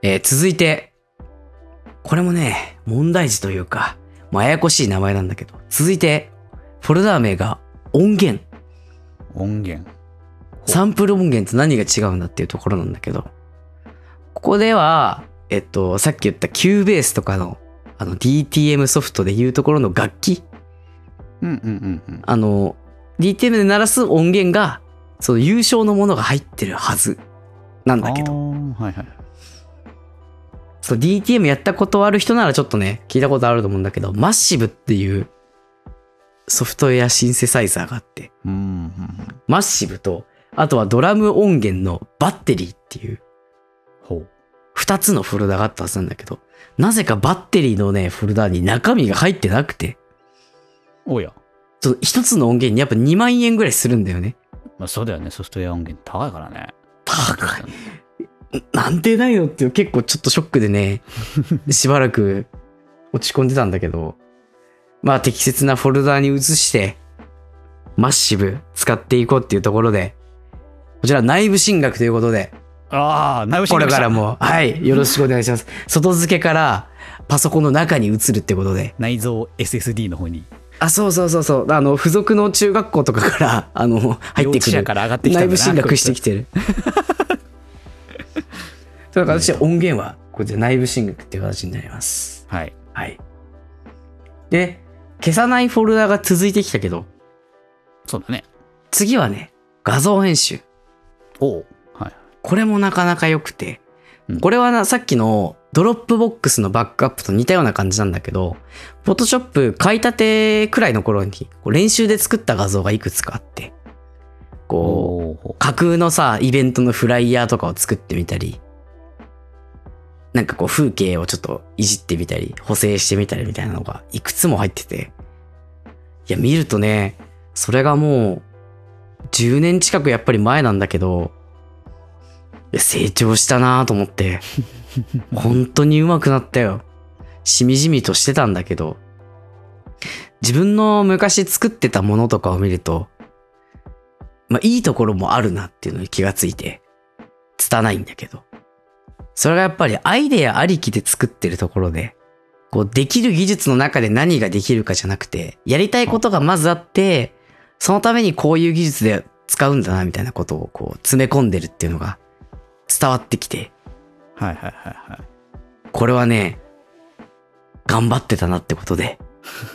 えー続いて、これもね、問題児というか、まあ、ややこしい名前なんだけど、続いて、フォルダー名が音源。音源。サンプル音源と何が違うんだっていうところなんだけど、ここでは、えっと、さっき言ったキューベースとかの、あの DTM ソフトでいうところの楽器、うんうんうんうん。あの、DTM で鳴らす音源が、その優勝のものが入ってるはずなんだけど、はいはい。そう DTM やったことある人ならちょっとね、聞いたことあると思うんだけど、マッシブっていうソフトウェアシンセサイザーがあって、うんうんうん。マッシブと、あとはドラム音源のバッテリーっていう2つのフォルダがあったはずなんだけど、なぜかバッテリーのね、フォルダに中身が入ってなくて。おや。その1つの音源にやっぱ2万円ぐらいするんだよね。まあそうだよね、ソフトウェア音源高いからね。高い。なんてないのって結構ちょっとショックでね、*laughs* しばらく落ち込んでたんだけど、まあ適切なフォルダに移して、マッシブ使っていこうっていうところで、こちら内部進学ということで、ああ、内部これからも。も、はい、よろしくお願いします。外付けからパソコンの中に移るってことで。内蔵 SSD の方に。あ、そうそうそうそう。あの、付属の中学校とかから、あの、入ってくる。舎から上がってきた内部進学してきてる。そうだから私は音源は、これで内部進学っていう形になります。はい。はい。で、消さないフォルダが続いてきたけど、そうだね。次はね、画像編集。おう。はい。これもなかなか良くてうん、これはな、さっきのドロップボックスのバックアップと似たような感じなんだけど、フォトショップ買いたてくらいの頃に、練習で作った画像がいくつかあって、こう。架空のさ、イベントのフライヤーとかを作ってみたり、なんかこう風景をちょっといじってみたり、補正してみたりみたいなのがいくつも入ってて、いや見るとね、それがもう、10年近くやっぱり前なんだけど、い成長したなと思って、*laughs* 本当に上手くなったよ。しみじみとしてたんだけど、自分の昔作ってたものとかを見ると、まあ、いいところもあるなっていうのに気がついて、拙いんだけど。それがやっぱりアイデアありきで作ってるところで、こう、できる技術の中で何ができるかじゃなくて、やりたいことがまずあって、そのためにこういう技術で使うんだな、みたいなことをこう、詰め込んでるっていうのが伝わってきて、はいはいはいはい。これはね、頑張ってたなってことで、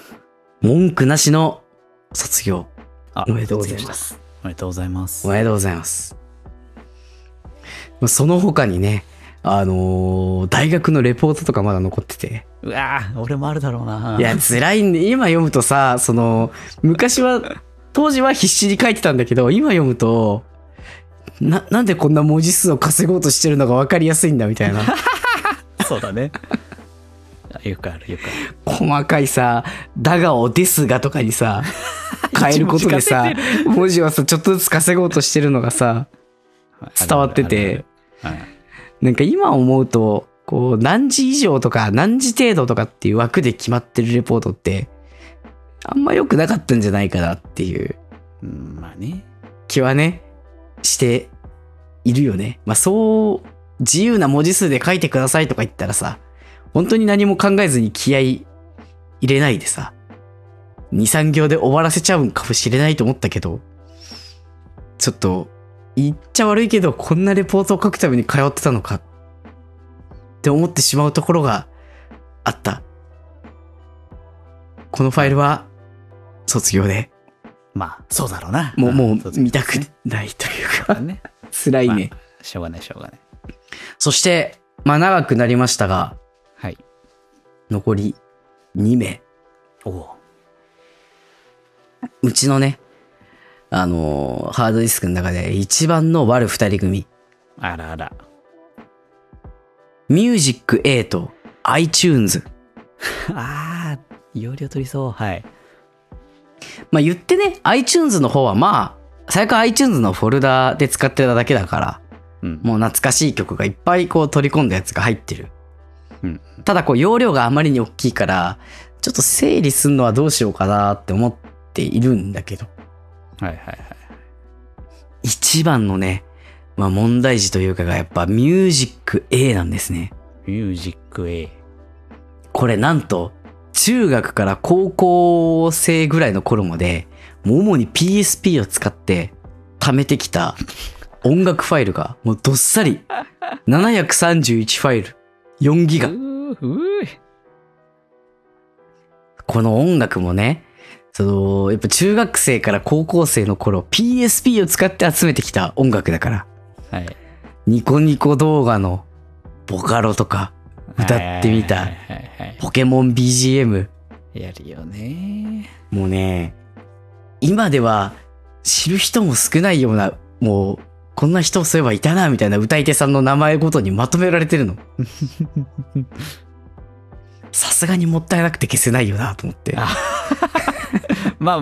*laughs* 文句なしの卒業。あおめでとうございます。おめでとうございますお。めでとうございます。まあその他にね、あのー大学のレポートとかまだ残ってて。うわぁ、俺もあるだろうな。いや、辛いんで、今読むとさ、その、昔は、当時は必死に書いてたんだけど、今読むと、な、なんでこんな文字数を稼ごうとしてるのが分かりやすいんだみたいな。*laughs* そうだね。あよくある、よくある。細かいさ、だがをですがとかにさ、*laughs* 変えることでさ一文字稼、文字をさ、ちょっとずつ稼ごうとしてるのがさ、伝わっててなんか今思うと、こう、何時以上とか何時程度とかっていう枠で決まってるレポートって、あんま良くなかったんじゃないかなっていううん、まあね。気はね、しているよね。まあそう、自由な文字数で書いてくださいとか言ったらさ、本当に何も考えずに気合い入れないでさ、2、3行で終わらせちゃうんかもしれないと思ったけど、ちょっと、言っちゃ悪いけど、こんなレポートを書くために通ってたのかって思ってしまうところがあった。このファイルは卒業で、まあ、そうだろうな。もう、もう見たくないというか、ね。辛いね。まあしょうがない、しょうがない。そして、まあ長くなりましたが、はい。残り2名。おおうちのね、あのーハードディスクの中で一番の悪二人組。あらあら。ミュージック A と iTunes。*laughs* ああ、容量取りそう。はい。まあ言ってね、iTunes の方はまあ、最悪 iTunes のフォルダで使ってただけだから、うん。もう懐かしい曲がいっぱいこう取り込んだやつが入ってる。うん。ただこう容量があまりに大きいから、ちょっと整理するのはどうしようかなって思っているんだけど、はいはいはい。一番のね、まあ問題児というかがやっぱミュージック A なんですね。ミュージック A。これなんと、中学から高校生ぐらいの頃まで、もう主に PSP を使って貯めてきた音楽ファイルがもうどっさり731ファイル、4ギガ。この音楽もね、その、やっぱ中学生から高校生の頃、PSP を使って集めてきた音楽だから、はい。ニコニコ動画のボカロとか、歌ってみたポケモン BGM、はい。やるよね。もうね、今では知る人も少ないような、もう、こんな人そういえばいたな、みたいな歌い手さんの名前ごとにまとめられてるの。*laughs* さすがにもったいなくて消せないよな、と思って。まあ、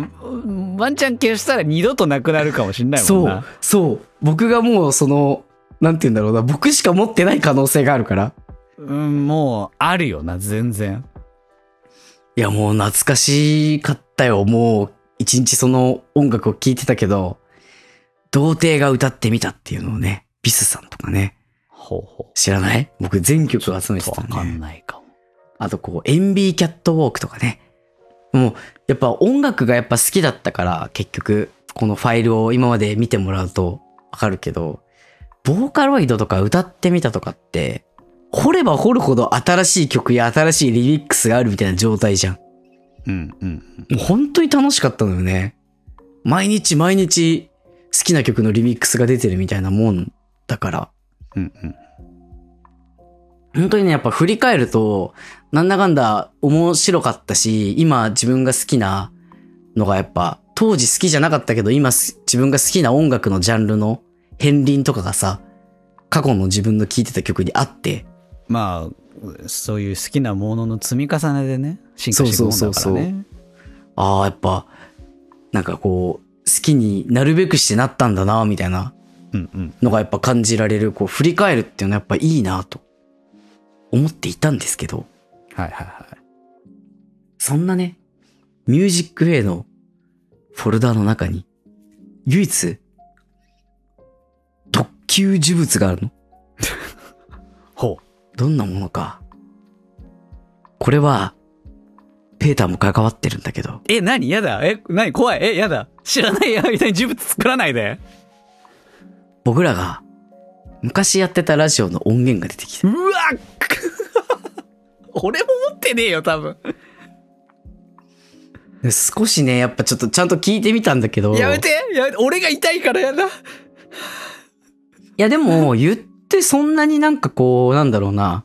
ワンチャン消したら二度となくなるかもしんないもんそうな。、そう。僕がもうその、なんて言うんだろうな、僕しか持ってない可能性があるから。うん、もう、あるよな、全然。いや、もう懐かしかったよ。もう、一日その音楽を聴いてたけど、童貞が歌ってみたっていうのをね、ビスさんとかね、ほうほ知らない？僕全曲う。集めてたわかん。ないかも。あとこう、エンビーキャットウォークとかね。もう、やっぱ音楽がやっぱ好きだったから、結局、このファイルを今まで見てもらうとわかるけど、ボーカロイドとか歌ってみたとかって、掘れば掘るほど新しい曲や新しいリリックスがあるみたいな状態じゃん。うん、うん。もう本当に楽しかったのよね。毎日毎日好きな曲のリミックスが出てるみたいなもんだから。うん、うん。本当にね、やっぱ振り返ると、なんだかんだ面白かったし、今自分が好きなのがやっぱ、当時好きじゃなかったけど、今す自分が好きな音楽のジャンルの片鱗とかがさ、過去の自分の聴いてた曲にあって、まあ、そういう好きなものの積み重ねでね、進化していくもんだからね。そうそうそうああ、やっぱ、なんかこう、好きになるべくしてなったんだな、みたいな。のがやっぱ感じられる、こう、振り返るっていうのはやっぱいいなと思っていたんですけど、はいはいはい。そんなね、ミュージックウェイのフォルダの中に、唯一、特級呪物があるの。どんなものか。これは、ペーターも関わってるんだけど、え、何？やだ。え、何？怖い。え、やだ。知らない間に呪物作らないで。僕らが昔やってたラジオの音源が出てきて、うわ *laughs* 俺も持ってねえよ、多分。で少しね、やっぱちょっとちゃんと聞いてみたんだけど、やめて。やめて。俺が痛いからやだ。いやでも、言ってそんなになんかこう、なんだろうな。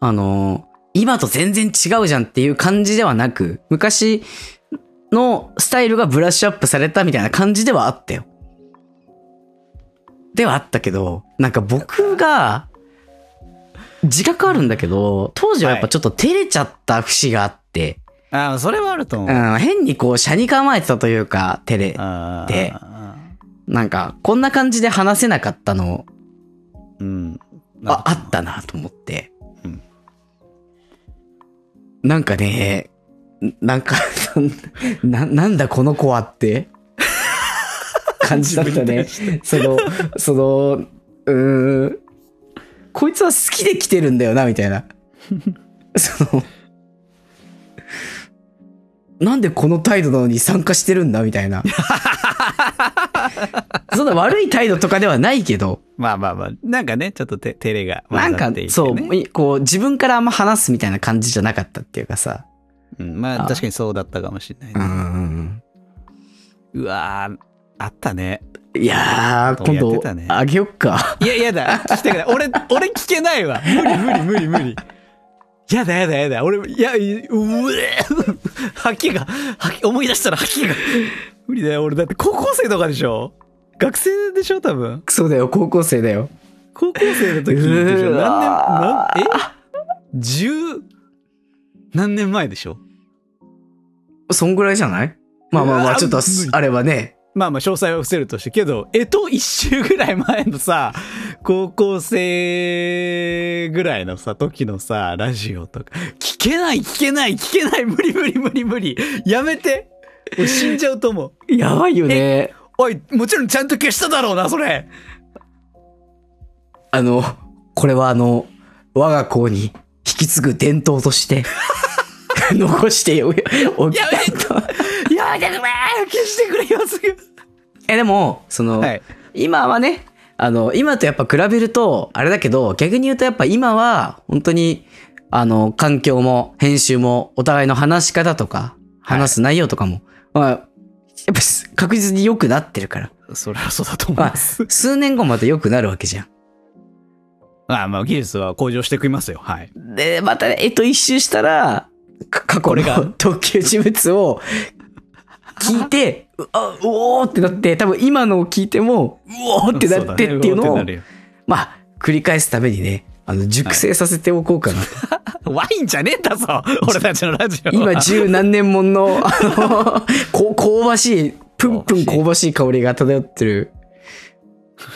あの、今と全然違うじゃんっていう感じではなく、昔のスタイルがブラッシュアップされたみたいな感じではあったよ。ではあったけど、なんか僕が、自覚あるんだけど、当時はやっぱちょっと照れちゃった節があって、ああ、それはあると思う。うん、変にこう、車に構えてたというか、照れ。あーでなんか、こんな感じで話せなかったのうん。あ、あったなと思って。うんなんかね、なんか、*laughs* な、なんだこの子はって、感じだったね。その、その、うーん、こいつは好きで来てるんだよな、みたいな。*laughs* その、なんでこの態度なのに参加してるんだみたいな。*laughs* そんな悪い態度とかではないけど、まあまあまあ、なんかね、ちょっとて照れがなんか。そう、いこう自分からあんま話すみたいな感じじゃなかったっていうかさ。うん。まあ確かにそうだったかもしれない、ねうんうんうわー、あったね。うん。いやー、今度ね、あげよっか。いや、やだ。聞きたくない。俺、俺聞けないわ。無理無理無理無理。やだやだやだ。俺、いや、いうえ *laughs* 吐きが、吐き、思い出したら吐きが。無理だよ。俺、だって高校生とかでしょ？学生でしょ多分？そうだよ、高校生だよ。高校生の時でしょ？う何年、わなん、え？十、何年前でしょ？そんぐらいじゃない？まあまあまあ、ちょっとあればね。まあまあ、詳細は伏せるとして、けど、えと一周ぐらい前のさ、高校生ぐらいのさ、時のさ、ラジオとか、聞けない、聞けない、聞けない、無理無理無理無理。やめて。俺死んじゃうと思う。やばいよね。おい、もちろんちゃんと消しただろうな、それ。あの、これはあの、我が校に引き継ぐ伝統として、*laughs* 残しておおきやめたいと。やめてくれ消してくれ、今すぐ。え、でも、その、はい。今はね、あの、今とやっぱ比べると、あれだけど、逆に言うとやっぱ今は、本当に、あの、環境も、編集も、お互いの話し方とか、話す内容とかも、まあ、やっぱす確実に良くなってるから。それはそうだと思いまあ、ます。数年後また良くなるわけじゃん。まあまあ、技術は向上していきますよ。はい。で、また、えっと、一周したら、か過去これがの特級人物を聞いて、*laughs* うあ、うおーってなって、多分今のを聞いても、うおーってなってっていうのを、そだねうおーってなるよまあ、繰り返すためにね、あの、熟成させておこうかなと。ワインじゃねえんだぞ俺たちのラジオは。今、十何年もんの、あの、*laughs* こ香ばしい、プンプン香ばしい香りが漂ってる、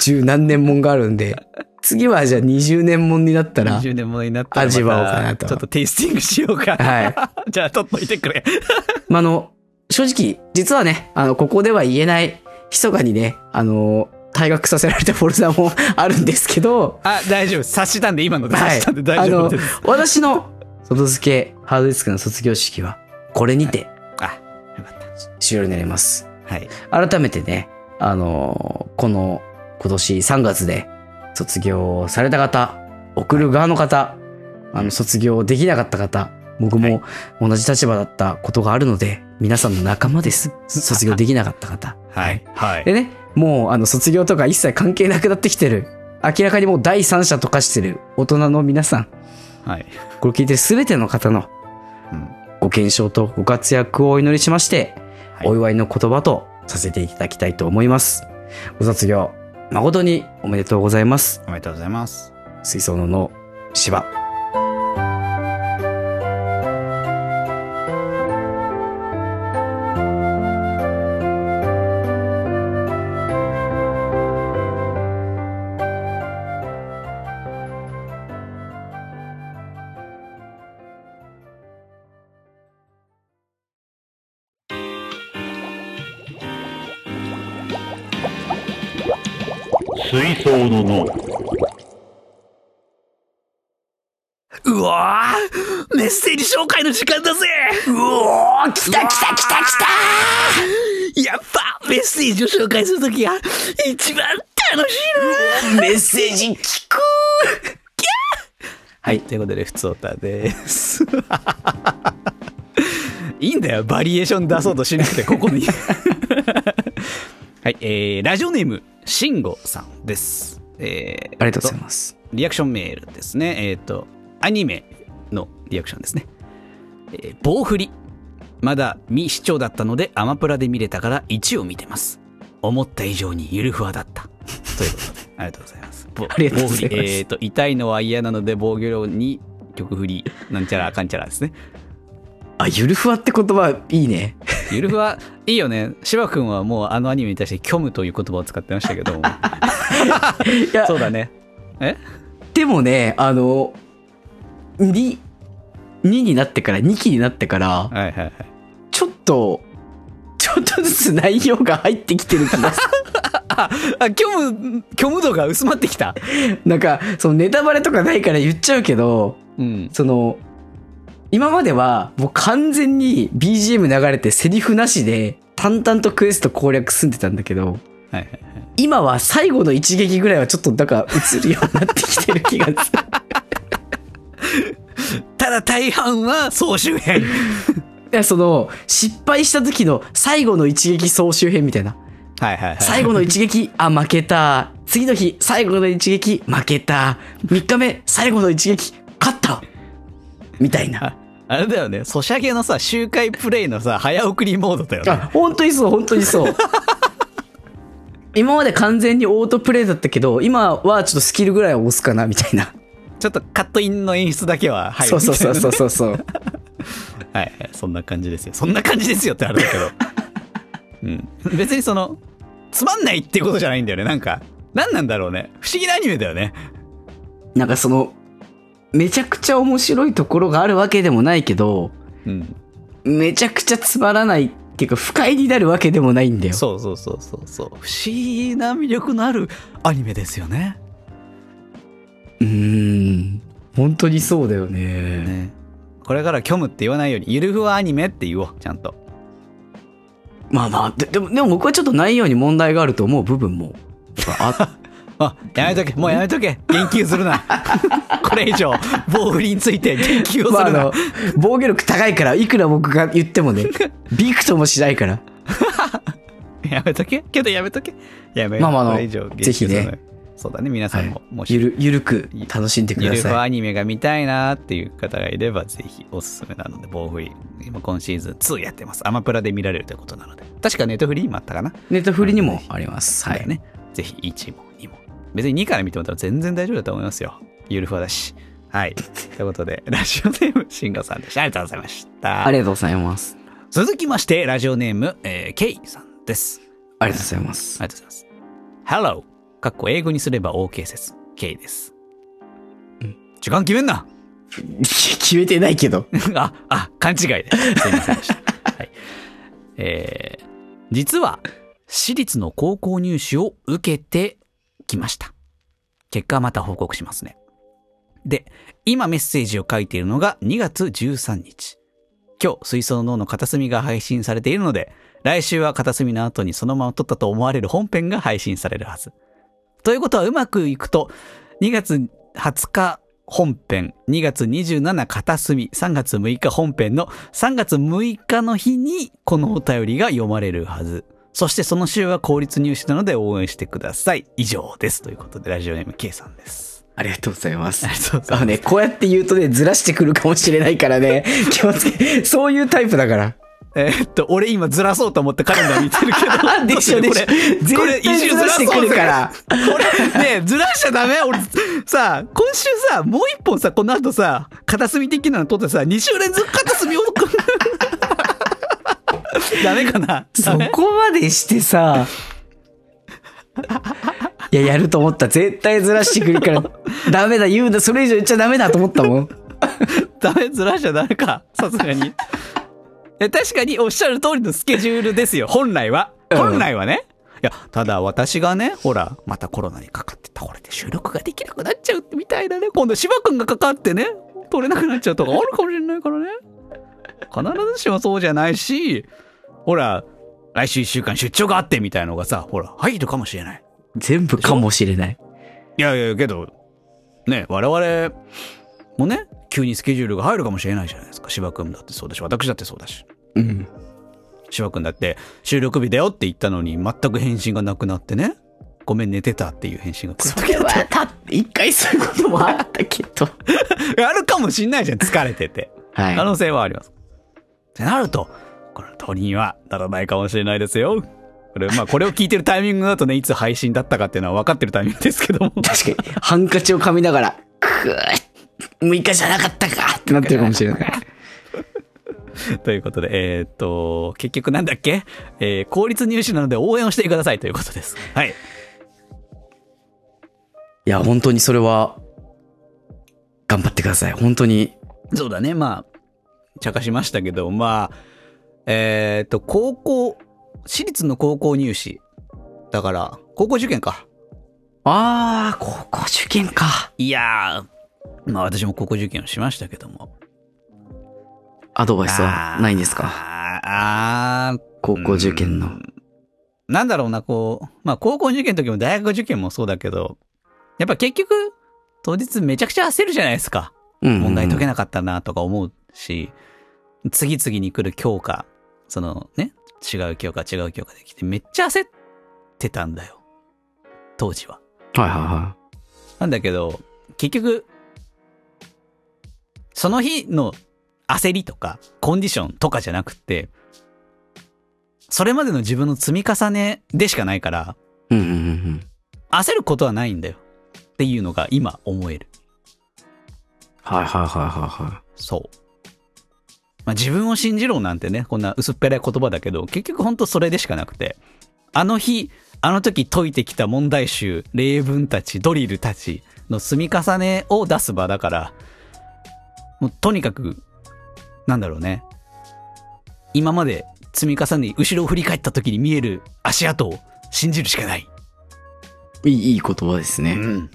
十何年もんがあるんで、次はじゃあ20年もんになったら、20年ものになったら味わおうかなとちょっとテイスティングしようか。は *laughs* じゃあ、取っといてくれ。まあ、あの、正直、実はね、あの、ここでは言えない、密かにね、あの、退学させられたフォルダもあるんですけど、あ、大丈夫。察したんで、今ので察はいしたんで。大丈夫です。あの、私の外付けハードディスクの卒業式は、これにてあ、よかっ終了になります。た。はい。改めてね、あのこの今年3月で卒業された方、送る側の方、あの卒業できなかった方、僕も同じ立場だったことがあるので、皆さんの仲間です。*laughs* 卒業できなかった方。はい。はい。でね、もうあの卒業とか一切関係なくなってきてる。明らかにもう第三者と化してる大人の皆さん。はい。これ聞いてる全ての方のうんご健勝とご活躍をお祈りしまして、はいお祝いの言葉とさせていただきたいと思います。ご卒業、誠におめでとうございます。おめでとうございます。水槽のの芝。ーメッセージ紹介の時間だぜうおー来た来た来た来やっぱメッセージを紹介するときが一番楽しいなたメッセージ聞くはい、ということで、ふつおたです。*laughs* いいんだよ、バリエーション出そうとしなくて、ここに。はい、えー、ラジオネーム、しんごさんです。えー、ありがとうございます。リアクションメールですね。えっ、と、アニメのリアクションですね。えー棒振り。まだ未視聴だったので、アマプラで見れたから1を見てます。思った以上にゆるふわだった。ということで、*laughs* ありがとうございます。ぼありがとうございます棒振りえっ、と、痛いのは嫌なので、防御量に曲振り、なんちゃらかんちゃらですね。あ、ゆるふわって言葉いいね。ゆるふわ、いいよね。芝君はもうあのアニメに対して虚無という言葉を使ってましたけどそうだね。え？でもね、あの、2、2になってから、2期になってから、はいはいはい。ちょっと、ちょっとずつ内容が入ってきてる気がす *laughs* あ、虚無、虚無度が薄まってきた。る。なんか、そのネタバレとかないから言っちゃうけど、うん。その、今まではもう完全に BGM 流れてセリフなしで淡々とクエスト攻略済んでたんだけど、はいはいはい。今は最後の一撃ぐらいはちょっとなんか映るようになってきてる気がする。*laughs* ただ大半は総集編。いや、その、失敗した時の最後の一撃総集編みたいな。はいはいはい。最後の一撃、あ、負けた。次の日、最後の一撃、負けた。3日目、最後の一撃、勝った。みたいな。ああれだよね、ソシャゲのさ、周回プレイのさ、早送りモードだよね。あ、本当にそう、本当にそう。*laughs* 今まで完全にオートプレイだったけど、今はちょっとスキルぐらいは押すかな、みたいな。ちょっとカットインの演出だけは入るそうそうそうう。そうそうそう。は *laughs* いはい、そんな感じですよ。そんな感じですよってあれだけど。*laughs* うん。別にその、つまんないってことじゃないんだよね。なんか、何なんだろうね。不思議なアニメだよね。なんかその、めちゃくちゃ面白いところがあるわけでもないけど、うん。めちゃくちゃつまらないっていうか、不快になるわけでもないんだよ。そうそうそうそうそう。不思議な魅力のあるアニメですよね。うーん。本当にそうだよね。ね。これから虚無って言わないように、ゆるふわアニメって言おう、ちゃんと。まあまあ、ででも、でも僕はちょっと内容に問題があると思う部分も、あ *laughs* あ、やめとけ、もうやめとけ。言及するな。*laughs* これ以上、棒振りについて言及をまあ、あするな。の、防御力高いから、いくら僕が言ってもね、*laughs* びくともしないから。やめとけけどやめとけやめまあまああのこれ以上ぜひねそうだね皆さんも、もしゆる、ゆるく楽しんでください。アニメが見たいなっていう方がいれば、ぜひおすすめなので、棒振り。今今シーズン2やってます。アマプラで見られるということなので。確かネットフリーにもあったかな。ネットフリにもあります。はい。ね。ぜひ1も2も。別に2から見てもらったら全然大丈夫だと思いますよ。ゆるふわだし。はい。*laughs* ということで、ラジオネーム、シンガさんでした。ありがとうございました。ありがとうございます。続きまして、ラジオネーム、えー、ケイさんです。ありがとうございます。ありがとうございます。Hello! かっこ英語にすれば OK 説。K です。時間決めんな *laughs* 決めてないけど。*laughs* あ、あ、勘違いです。すいませんでした。*laughs* はい。えー、実は、私立の高校入試を受けてきました。結果はまた報告しますね。で、今メッセージを書いているのが2月13日。今日、水槽の脳の片隅が配信されているので、来週は片隅の後にそのまま撮ったと思われる本編が配信されるはず。ということはうまくいくと、2月20日本編、2月27片隅、3月6日本編の3月6日の日にこのお便りが読まれるはず。そしてその週は公立入試なので応援してください。以上です。ということで、ラジオネーム K さんです。ありがとうございますあ。りがとうございます。ね、こうやって言うとね、ずらしてくるかもしれないからね、*laughs* 気をつけ、そういうタイプだから。えーっと、俺今ずらそうと思ってカレンダー見てるけど。*laughs* でしょでしょ。これ、これ絶対ずらしてくるから。これ、ねえずらしちゃダメ？俺、さ、今週さ、もう一本さ、この後さ、片隅的なの撮ってさ、2週連続片隅を。*laughs* ダメかな？そこまでしてさ、いや、やると思った。絶対ずらしてくるから、ダメだ、言うな、それ以上言っちゃダメだと思ったもん。*laughs* ダメ、ずらしちゃダメか。さすがに。確かにおっしゃる通りのスケジュールですよ。本来は。うん本来はね。いや、ただ私がね、ほら、またコロナにかかって倒れて収録ができなくなっちゃうみたいなね。今度、芝くんがかかってね、取れなくなっちゃうとかあるかもしれないからね。必ずしもそうじゃないし、ほら、来週一週間出張があってみたいのがさ、ほら、入るかもしれない。全部かもしれない。いやいや、けど、ね、我々もね、急にスケジュールが入るかもしれないじゃないですか。芝くんだってそうだし、私だってそうだし。うん。芝くんだって、収録日だよって言ったのに、全く返信がなくなってね。ごめん、寝てたっていう返信が来るそれは、た、一回そういうこともあったけど。*laughs* あるかもしんないじゃん、疲れてて。はい可。能性はあります。ってなると、この通りにはならないかもしれないですよ。これ、まあ、これを聞いてるタイミングだとね、いつ配信だったかっていうのは分かってるタイミングですけども。確かに、ハンカチを噛みながら、くー6日じゃなかったかってなってるかもしれない。*laughs* ということで、えーっと、結局なんだっけ？えー公立入試なので応援をしてくださいということです。はい。いや、本当にそれは、頑張ってください。本当に。そうだね、まあ、茶化しましたけど、まあ、えーっと、高校、私立の高校入試。だから、高校受験か。あー、高校受験か。いやー、まあ私も高校受験をしましたけども。アドバイスはないんですか？あーあー、高校受験の。うんなんだろうな、こう、まあ高校受験の時も大学受験もそうだけど、やっぱ結局、当日めちゃくちゃ焦るじゃないですか。うん問題解けななかったなとか思うし、次々に来る教科、そのね、違う教科違う教科できてめっちゃ焦ってたんだよ。当時は。はいはいはなんだけど、結局、その日の焦りとか、コンディションとかじゃなくって、それまでの自分の積み重ねでしかないから、い。うんうん。焦ることはないんだよ。っていうのが今思える。はいはいはいはいはそう。まあ、自分を信じろなんてね、こんな薄っぺらい言葉だけど、結局ほんとそれでしかなくて、あの日、あの時解いてきた問題集、例文たち、ドリルたちの積み重ねを出す場だから、もうとにかく、なんだろうね。今まで積み重ね、後ろを振り返った時に見える足跡を信じるしかない。い。いい、いい言葉ですね。うん。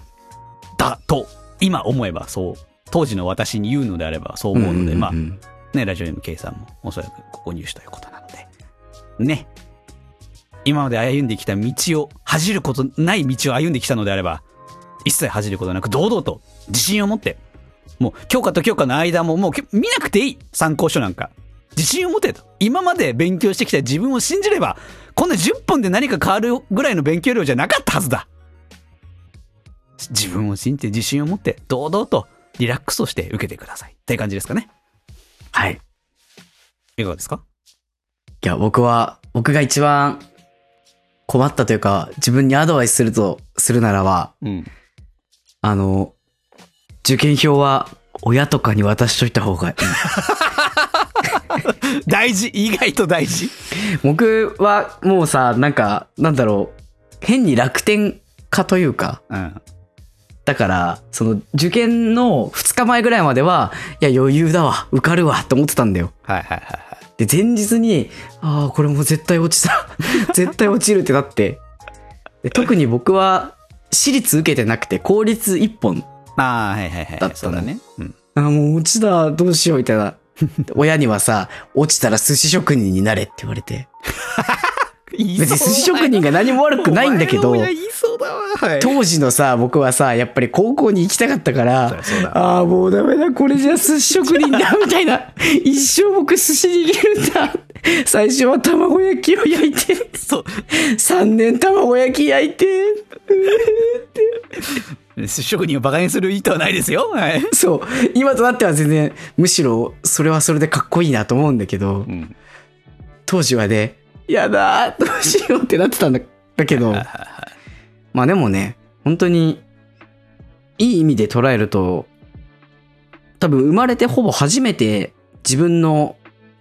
だ、と、今思えばそう、当時の私に言うのであればそう思うので、まあん、んね、ラジオネーム K さんもおそらくここ入手ということなので、ね。今まで歩んできた道を、恥じることない道を歩んできたのであれば、一切恥じることなく堂々と自信を持って、もう教科と教科の間ももうけ見なくていい参考書なんか。自信を持てと。今まで勉強してきた自分を信じれば、こんな10分で何か変わるぐらいの勉強量じゃなかったはずだ。自分を信じて自信を持って、堂々とリラックスをして受けてください。っていう感じですかね。はい。いかがですか？いや、僕は、僕が一番困ったというか、自分にアドバイスするとするならば、うん。あの、受験票は親とかに渡しといた方がいい。*laughs* 大事？意外と大事？僕はもうさ、なんか、なんだろう、変に楽天家というか、うん。だから、その受験の2日前ぐらいまでは、いや余裕だわ、受かるわって思ってたんだよ。はいはいはいはい。で、前日に、ああ、これもう絶対落ちた。*laughs* 絶対落ちるってなって。で特に僕は、私立受けてなくて、公立一本。ああ、はいはいはい。だったね。うん。ああ、もう落ちた、どうしよう、みたいな。*laughs* 親にはさ、落ちたら寿司職人になれって言われて。*laughs* 別に寿司職人が何も悪くないんだけど。当時のさ、僕はさ、やっぱり高校に行きたかったから、ああ、もうダメだ、これじゃ寿司職人だ、みたいな。*laughs* 一生僕寿司握るんだ。最初は卵焼きを焼いて、そう。3年卵焼き焼いて、寿司職人を馬鹿にする意図はないですよ。はい。そう。今となっては全然、むしろ、それはそれでかっこいいなと思うんだけど、うん。当時はね、やだー、どうしようってなってたんだだけど、まあでもね、本当に、いい意味で捉えると、多分生まれてほぼ初めて自分の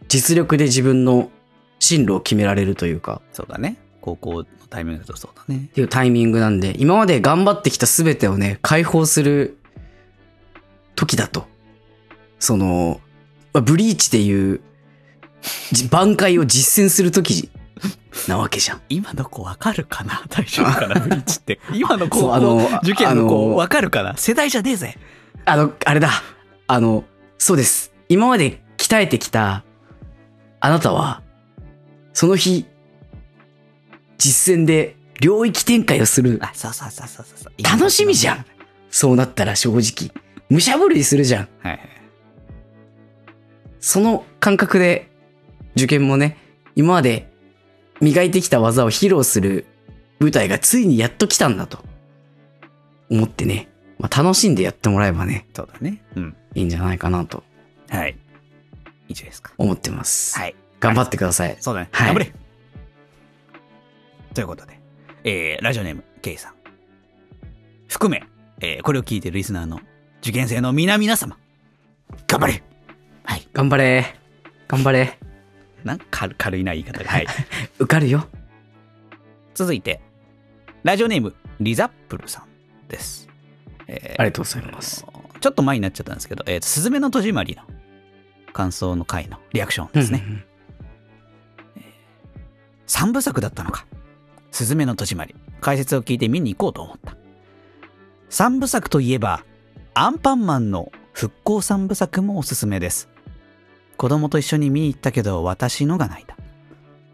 実力で自分の進路を決められるというか、そうだね。高校のタイミングだとそうだねっ。ていうタイミングなんで、今まで頑張ってきた全てをね、解放する時だと。その、まあブリーチでいう、じ挽回を実践する時なわけじゃん。今の子わかるかな？*laughs* 大丈夫かな？ブリッジって。今の高そうあの校受験の子わかるかな？世代じゃねえぜ。あの、あれだ。あの、そうです。今まで鍛えてきた、あなたは、その日、実践で領域展開をする。あ、そうそうそうそうそう。楽しみじゃん。そうなったら正直。武者震いするじゃん。はいはい。その感覚で、受験もね、今まで磨いてきた技を披露する舞台がついにやっと来たんだと。思ってね。まあ、楽しんでやってもらえばね、そうだね。うん。いいんじゃないかなとはい。以上ですか。思ってます。はい。頑張ってください。そうだね。はい頑張れ。ということで、えー、ラジオネーム、ケイさん。含め、えー、これを聞いているリスナーの受験生の皆々様。頑張れはい。頑張れ。頑張れ。なんか軽軽いな言い方が。はい。*laughs* 受かるよ。続いて、ラジオネーム、リザップルさんです。えーありがとうございます。ちょっと前になっちゃったんですけど、えーと、すずめの戸締まりの感想の回のリアクションですね。うん三部作だったのか。すずめの戸締まり。解説を聞いて見に行こうと思った。三部作といえば、アンパンマンの復興三部作もおすすめです。子供と一緒に見に行ったけど、私のが泣いた。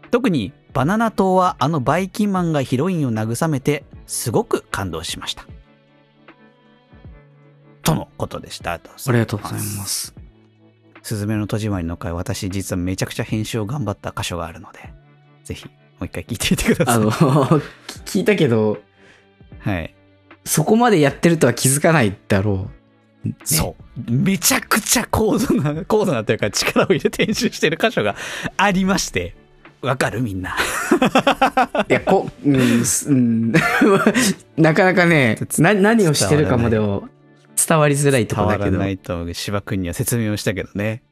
特に、バナナ島はあのバイキンマンがヒロインを慰めて、すごく感動しました。とのことでした。あありがとうございま。す。すずめの戸締まりの回、私実はめちゃくちゃ編集を頑張った箇所があるので、ぜひ、もう一回聞いてみてください。あの、聞いたけど、はい。そこまでやってるとは気づかないだろう。ねそう。めちゃくちゃ高度な、高度なというか力を入れて編集してる箇所がありまして、わかる？みんな。*laughs* いや、こ、うん、すうん、*laughs* なかなかね、な、何をしてるかまでを伝わりづらいところだけど伝わらな。いと。芝君には説明をしたけどね。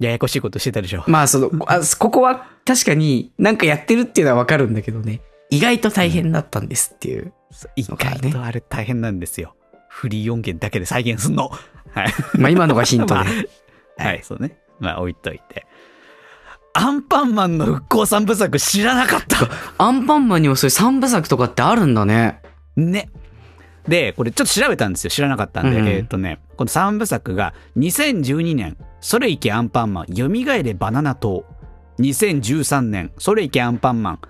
ややこしいことしてたでしょ。まあ、その、あここは確かになんかやってるっていうのはわかるんだけどね。意外と大変だったんですっていう。意外とあれ大変なんですよ。フリー音源だけで再現すんの。はい。まあ今のがヒントで。*laughs* まあはい、そうね。まあ置いといて。アンパンマンの復興三部作知らなかったアンパンマンにもそういう三部作とかってあるんだね。ね。で、これちょっと調べたんですよ。知らなかったんで。うんうんえーっとね、この三部作が2012年、それいけアンパンマン、蘇れバナナ島。2013年、それいけアンパンマン、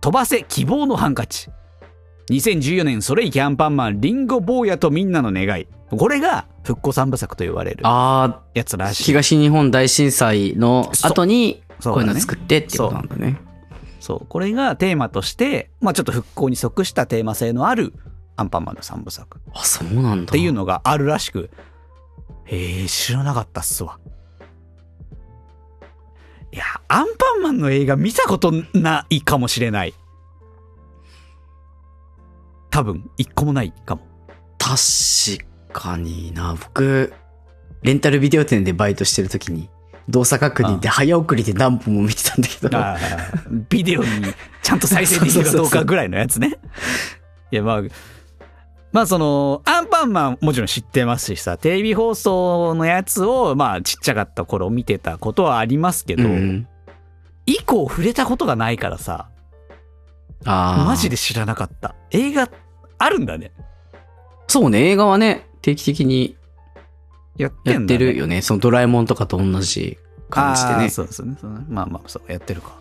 飛ばせ希望のハンカチ。2014年、それいけアンパンマン、リンゴ坊やとみんなの願い。これが復興三部作と言われるあやつらしい。東日本大震災の後にそうこういうの作ってっていうことなんだね。そう。これがテーマとして、まあちょっと復興に即したテーマ性のあるアンパンマンの三部作っあ、そうなんだ。ていうのがあるらしく、へえ、知らなかったっすわ。いや、アンパンマンの映画見たことないかもしれない。多分、一個もないかも。確かにな。僕、レンタルビデオ店でバイトしてる時に、動作確認で早送りで何本も見てたんだけど。ビデオにちゃんと再生できるかどうかぐらいのやつね。*laughs* いや、まあ、まあその、アンパンマンもちろん知ってますしさ、テレビ放送のやつを、まあちっちゃかった頃見てたことはありますけど、うん。以降触れたことがないからさ、ああ。マジで知らなかった。映画あるんだね。そうね、映画はね、定期的にやってるよね。そのドラえもんとかと同じ感じでね。そうですねそうね。まあまあ、そう、やってるか。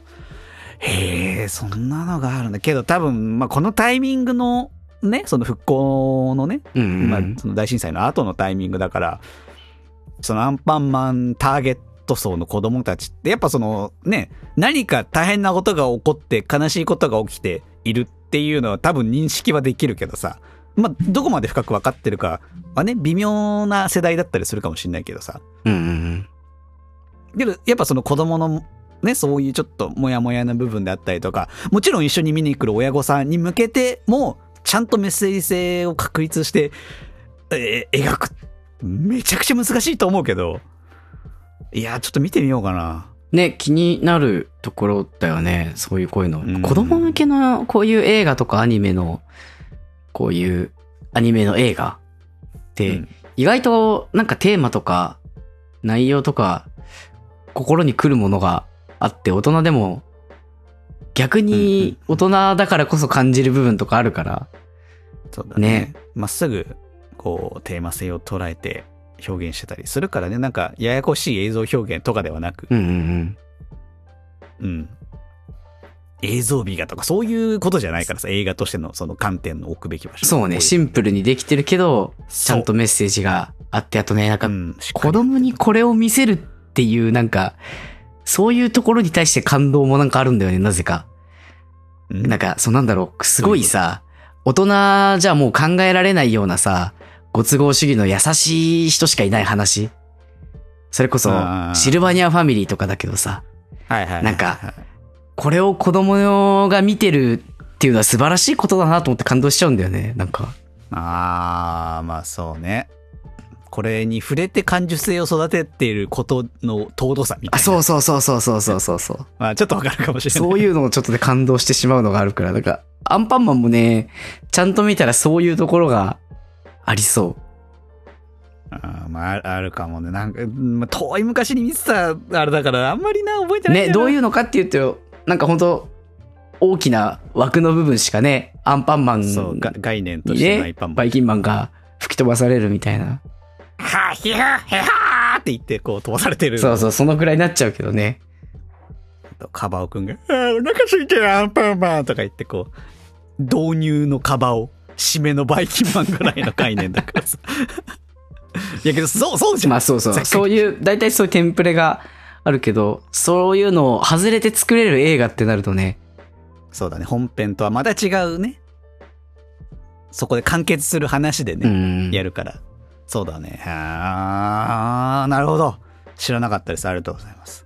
へえ、そんなのがあるんだけど、多分、まあこのタイミングの、ね、その復興のね、うんうんうんまあ、その大震災の後のタイミングだから、そのアンパンマンターゲット層の子供たちって、やっぱそのね、何か大変なことが起こって悲しいことが起きているっていうのは多分認識はできるけどさ、まあ、どこまで深く分かってるかはね、微妙な世代だったりするかもしれないけどさ。うんうんうん。けど、やっぱその子供のね、そういうちょっとモヤモヤな部分であったりとか、もちろん一緒に見に来る親御さんに向けても、ちゃんとメッセージ性を確立して、えー描く。めちゃくちゃ難しいと思うけど、いや、ちょっと見てみようかな。ね、気になるところだよね。そういうこういうの。うん子供向けのこういう映画とかアニメの、こういうアニメの映画って、うん意外となんかテーマとか内容とか心に来るものがあって大人でも逆に大人だからこそ感じる部分とかあるから。そうだねね。まっすぐ、こう、テーマ性を捉えて表現してたりするからね、なんか、ややこしい映像表現とかではなく、うんうんうん。うん。映像美がとかそういうことじゃないからさ、映画としてのその観点の置くべき場所。そうね、シンプルにできてるけど、ちゃんとメッセージがあって、あとね、なんかう、ん、子り供にこれを見せるっていうなんか、そういうところに対して感動もなんかあるんだよね、なぜか。うん？なんか、そうなんだろう、すごいさ、大人じゃもう考えられないようなさ、ご都合主義の優しい人しかいない話。それこそシルバニアファミリーとかだけどさ、はいはいはい。なんかこれを子供が見てるっていうのは素晴らしいことだなと思って感動しちゃうんだよね、なんか。ああ、まあそうね。これに触れて感受性を育てていることの尊さみたいあ、な。そうそうそうそうそうそうそうそう。まあちょっとわかるかもしれない。そういうのをちょっとね、感動してしまうのがあるから、なんか、アンパンマンもね、ちゃんと見たらそういうところがありそあーまああるかもね。なんか、うんまあ、遠い昔に見てたあれだから、あんまりな、覚えてう。ないね、どういううのかっていうと、なんか本当大きな枠の部分しかね、アンパンマンにそう、が概念としてバイキンマンが吹き飛ばされるみたいな。はひはへはーって言って、こう飛ばされてる。そうそう、そのぐらいになっちゃうけどね。カバオくんが、あーお腹空いてるアンパンマンとか言って、こう、導入のカバオ、締めのバイキンマンぐらいの概念だからさ。*laughs* いやけど、そう、そうじゃん。まあそうそう。そういう、大体そういうテンプレがあるけど、そういうのを外れて作れる映画ってなるとね、そうだね。本編とはまた違うね。そこで完結する話でうね、ん。やるから。そうだね。あー、なるほど。知らなかったです。ありがとうございます。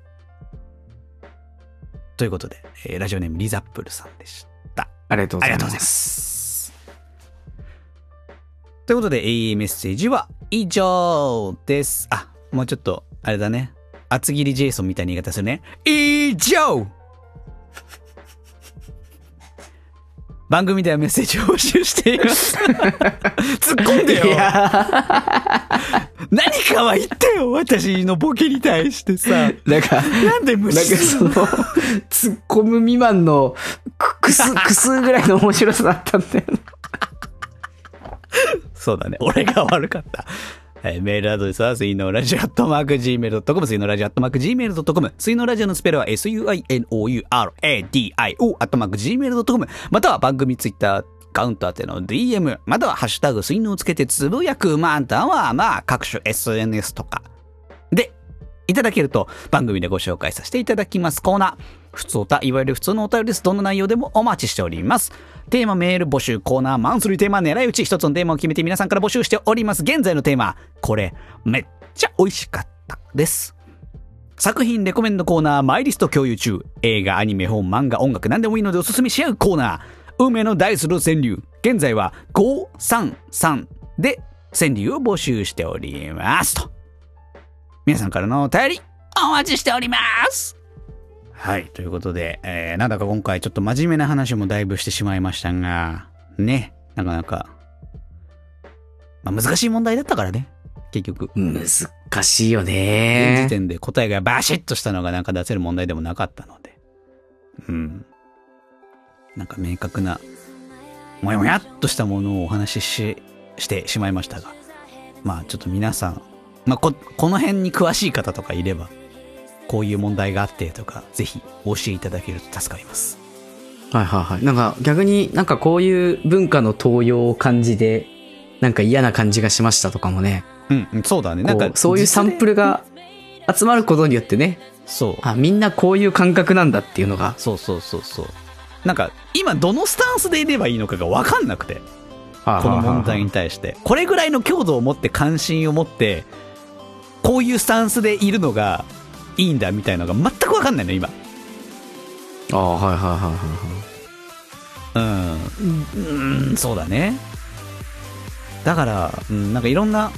ということで、えーラジオネームリザップルさんでした。ありがとうございま。ありがとうございますす。ということで、えーメッセージは以上です。あ、もうちょっと、あれだね。厚切りジェイソンみたいな言い方するね。以上番組ではメッセージを募集しています。*laughs* 突っ込んでよ何かは言ってよ私のボケに対してさ。なんか、なんで無なんか視すそのるの、突っ込む未満のくくす、く *laughs* すぐらいの面白さだったんだよね。そうだね。俺が悪かった。えーメールアドレスは、水のラジオアットマーク Gmail.com、水のラジオアットマーク Gmail.com、水のラジオのスペルは suinouradio アットマーク Gmail.com、または番組ツイッターカウント宛ての DM、またはハッシュタグ水のをつけてつぶやく、まあ、あんたはまあ各種 SNS とか。でいただけると番組でご紹介させていただきます。コーナー。普通おた、いわゆる普通のお便りです。どんな内容でもお待ちしております。テーマ、メール募集、コーナー、マンスリーテーマ、狙い撃ち、一つのテーマを決めて皆さんから募集しております。現在のテーマ、これ、めっちゃ美味しかったです。作品レコメンドコーナー、マイリスト共有中。映画、アニメ、本、漫画、音楽、何でもいいのでおすすめし合うコーナー。運命のダイスの川柳。現在は533で川柳を募集しております。と。皆さんからのお便り、お待ちしておりますはい、ということで、えー、なんだか今回ちょっと真面目な話もだいぶしてしまいましたが、ね、なかなか、まあ、難しい問題だったからね、結局。難しいよ現時ね。点で答えがバシッとしたのがなんか出せる問題でもなかったので。うん。なんか明確な、もやもやっとしたものをお話しししてしまいましたが。まあちょっと皆さん、まあこ、この辺に詳しい方とかいれば、こういう問題があってとか、ぜひお教えいただけると助かります。はいはいはい。なんか逆になんかこういう文化の登用を感じで、なんか嫌な感じがしましたとかもね。うん、うんそうだね。なんかそういうサンプルが集まることによってね、そう。あ、みんなこういう感覚なんだっていうのが。そうそうそうそう。なんか、今どのスタンスでいればいいのかがわかんなくて。この問題に対してこれぐらいの強度を持って関心を持ってこういうスタンスでいるのがいいんだみたいなのが全く分かんないの今ああ、はいはいはいはいはい。うんうんそうだねだから、うん、なんかいろんな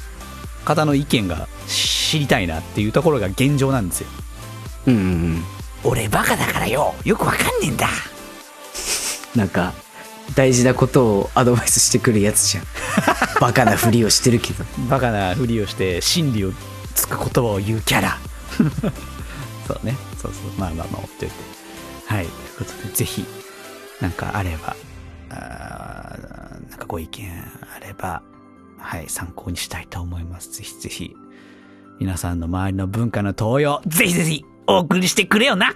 方の意見が知りたいなっていうところが現状なんですようんうんうん。俺バカだからよよく分かんねえんだなんか、大事なことをアドバイスしてくるやつじゃん。*laughs* バカなふりをしてるけど。バカなふりをして真理をつく言葉を言うキャラそうね。そうそう。まあまあまあ置いといて。はい。ということでぜひなんかあればあなんかご意見あればはい参考にしたいと思います。ぜひぜひ皆さんの周りの文化の東用ぜひぜひお送りしてくれよな。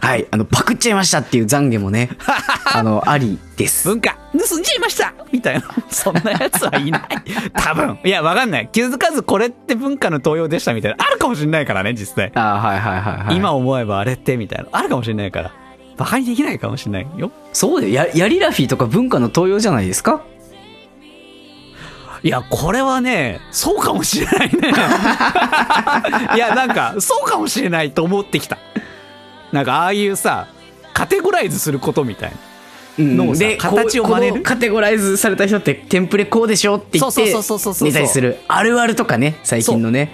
はい。あの、パクっちゃいましたっていう懺悔もね、*laughs* あの、ありです。文化。盗んじゃいましたみたいな。*laughs* そんなやつはいない。*laughs* 多分。いやわかんない。気づかずこれって文化の東洋でしたみたいな。あるかもしれないからね実際。ああ、はいはいはいはい。今思えばあれってみたいな。あるかもしれないから。バカにできないかもしれない。よ。そうだよ。や、ヤリラフィーとか文化の東洋じゃないですか？いやこれはねそうかもしれないね。いやなんかそうかもしれないと思ってきたなんかああいうさカテゴライズすることみたいな。のさで、形を真似る？カテゴライズされた人ってテンプレこうでしょって言ってそうそうそうそうそう。そうネタにする。あるあるとかね最近のね。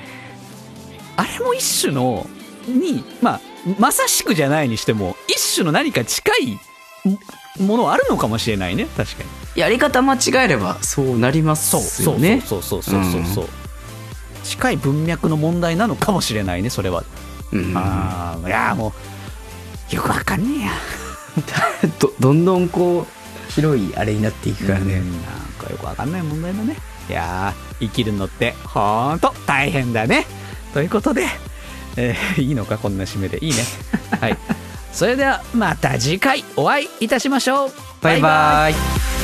あれも一種のにまあまさしくじゃないにしても一種の何か近いものあるのかもしれないね。確かに。やり方間違えればそうなりますそうよねそうそうそうそうそうそう、近い文脈の問題なのかもしれないねそれは、うんああいやもうよくわかんねえや。*laughs* どどんどんこう広いあれになっていくからね、うん。なんかよくわかんない問題だね。いやー生きるのってほんと大変だね。ということで、えー *laughs* いいのかこんな締めで。いいね。*laughs* はい。それではまた次回お会いいたしましょう。バイバイ